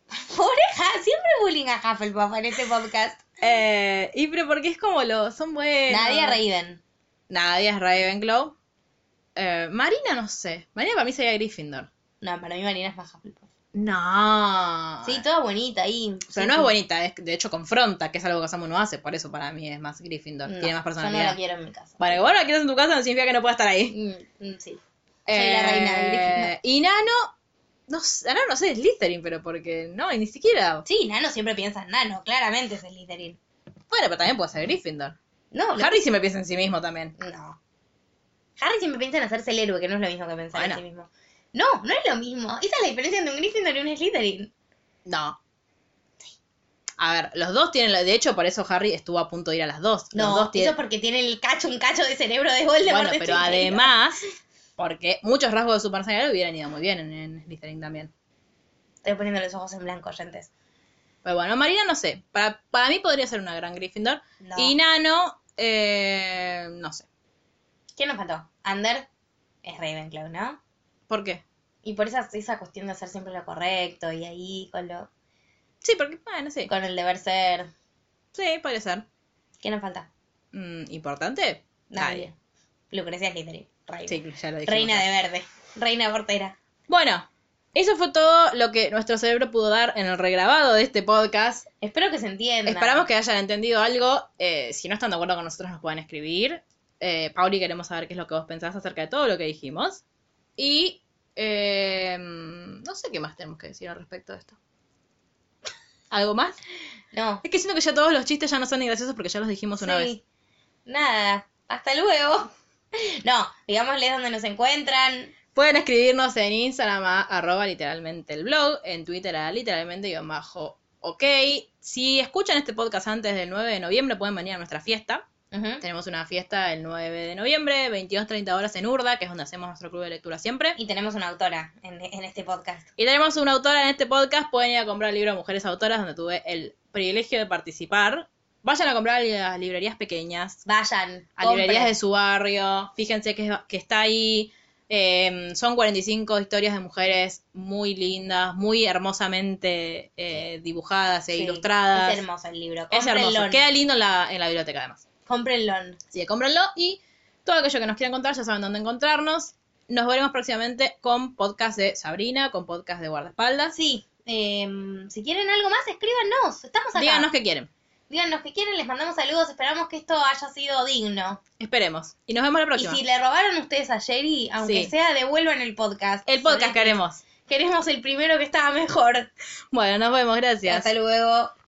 *laughs* Pobreja, siempre bullying a Hufflepuff en este podcast. Eh, y pero porque es como lo, son buenos. Nadia Raven. Nadie es Ravenclaw. Eh, Marina no sé. Marina para mí sería Gryffindor. No, para mí Marina es más Hufflepuff. No. Sí, toda bonita ahí. Pero Sí, no es bonita, es, de hecho confronta, que es algo que Samo no hace, por eso para mí es más Gryffindor, No, tiene más Yo no personalidad. la quiero en mi casa. Para que vos la quieras en tu casa no significa que no pueda estar ahí. Mm, mm, sí. Soy la reina de Gryffindor. Y Nano, no, Nano no sé, es Slytherin, pero porque no, y ni siquiera. Sí, Nano siempre piensa en Nano, claramente es Slytherin. Bueno, pero también puede ser Gryffindor. No, lo- Harry siempre piensa en sí mismo también. No. Harry siempre piensa en hacerse el héroe, que no es lo mismo que pensar Bueno. en sí mismo. No, no es lo mismo. Esa es la diferencia entre un Gryffindor y un Slytherin. No. A ver, los dos tienen, de hecho, por eso Harry estuvo a punto de ir a las dos. Los No, dos eso tienen- es porque tiene el cacho, un cacho de cerebro de Voldemort. Bueno, pero además, *laughs* porque muchos rasgos de su personalidad le hubieran ido muy bien en, en Slytherin también. Estoy poniendo los ojos en blanco, oyentes. Pero bueno, Marina no sé. Para, para mí podría ser una gran Gryffindor. No. Y Nano, eh, no sé. ¿Quién nos faltó? Ander es Ravenclaw, ¿no? ¿Por qué? Y por esa, esa cuestión de hacer siempre lo correcto y ahí con lo Sí, porque, bueno, sí. con el deber ser. Sí, puede ser. ¿Quién nos falta? Mm, ¿Importante? Nadie. Lucrecia Slytherin. Reina. Sí, ya lo dijimos. Reina de verde. Reina portera. Bueno, eso fue todo lo que nuestro cerebro pudo dar en el regrabado de este podcast. Espero que se entienda. Esperamos que hayan entendido algo. Eh, si no están de acuerdo con nosotros, nos pueden escribir. Eh, Pauli, queremos saber qué es lo que vos pensás acerca de todo lo que dijimos. Y eh, no sé qué más tenemos que decir al respecto de esto. ¿Algo más? No. Es que siento que ya todos los chistes ya no son ni graciosos porque ya los dijimos una Sí. vez. Nada. Hasta luego. *laughs* No, digámosle dónde nos encuentran. Pueden escribirnos en Instagram a arroba literalmente el blog, en Twitter a literalmente guion bajo ok. Si escuchan este podcast antes del 9 de noviembre pueden venir a nuestra fiesta. Tenemos una fiesta el 9 de noviembre, 22-30 horas en Urda, que es donde hacemos nuestro club de lectura siempre. Y tenemos una autora en, en este podcast. Y tenemos una autora en este podcast, pueden ir a comprar el libro Mujeres Autoras, donde tuve el privilegio de participar. Vayan a comprar a las librerías pequeñas, Vayan. a librerías de su barrio, fíjense que, que está ahí. Eh, son 45 historias de mujeres muy lindas, muy hermosamente eh, dibujadas e Sí, ilustradas. Es hermoso el libro. Es hermoso, Cómprenlo. queda lindo en la, en la biblioteca además. Cómprenlo. Que cómprenlo y todo aquello que nos quieran contar ya saben dónde encontrarnos. Nos veremos próximamente con podcast de Sabrina, con podcast de guardaespaldas. Sí. em, si quieren algo más, escríbanos. Estamos acá. Díganos qué quieren. Díganos qué quieren, les mandamos saludos. Esperamos que esto haya sido digno. Esperemos. Y nos vemos la Y próxima. si le robaron ustedes a Sherry, aunque Sí. sea, devuelvan el podcast. El podcast que haremos. Queremos el primero que estaba mejor. Bueno, nos vemos. Gracias. Hasta luego.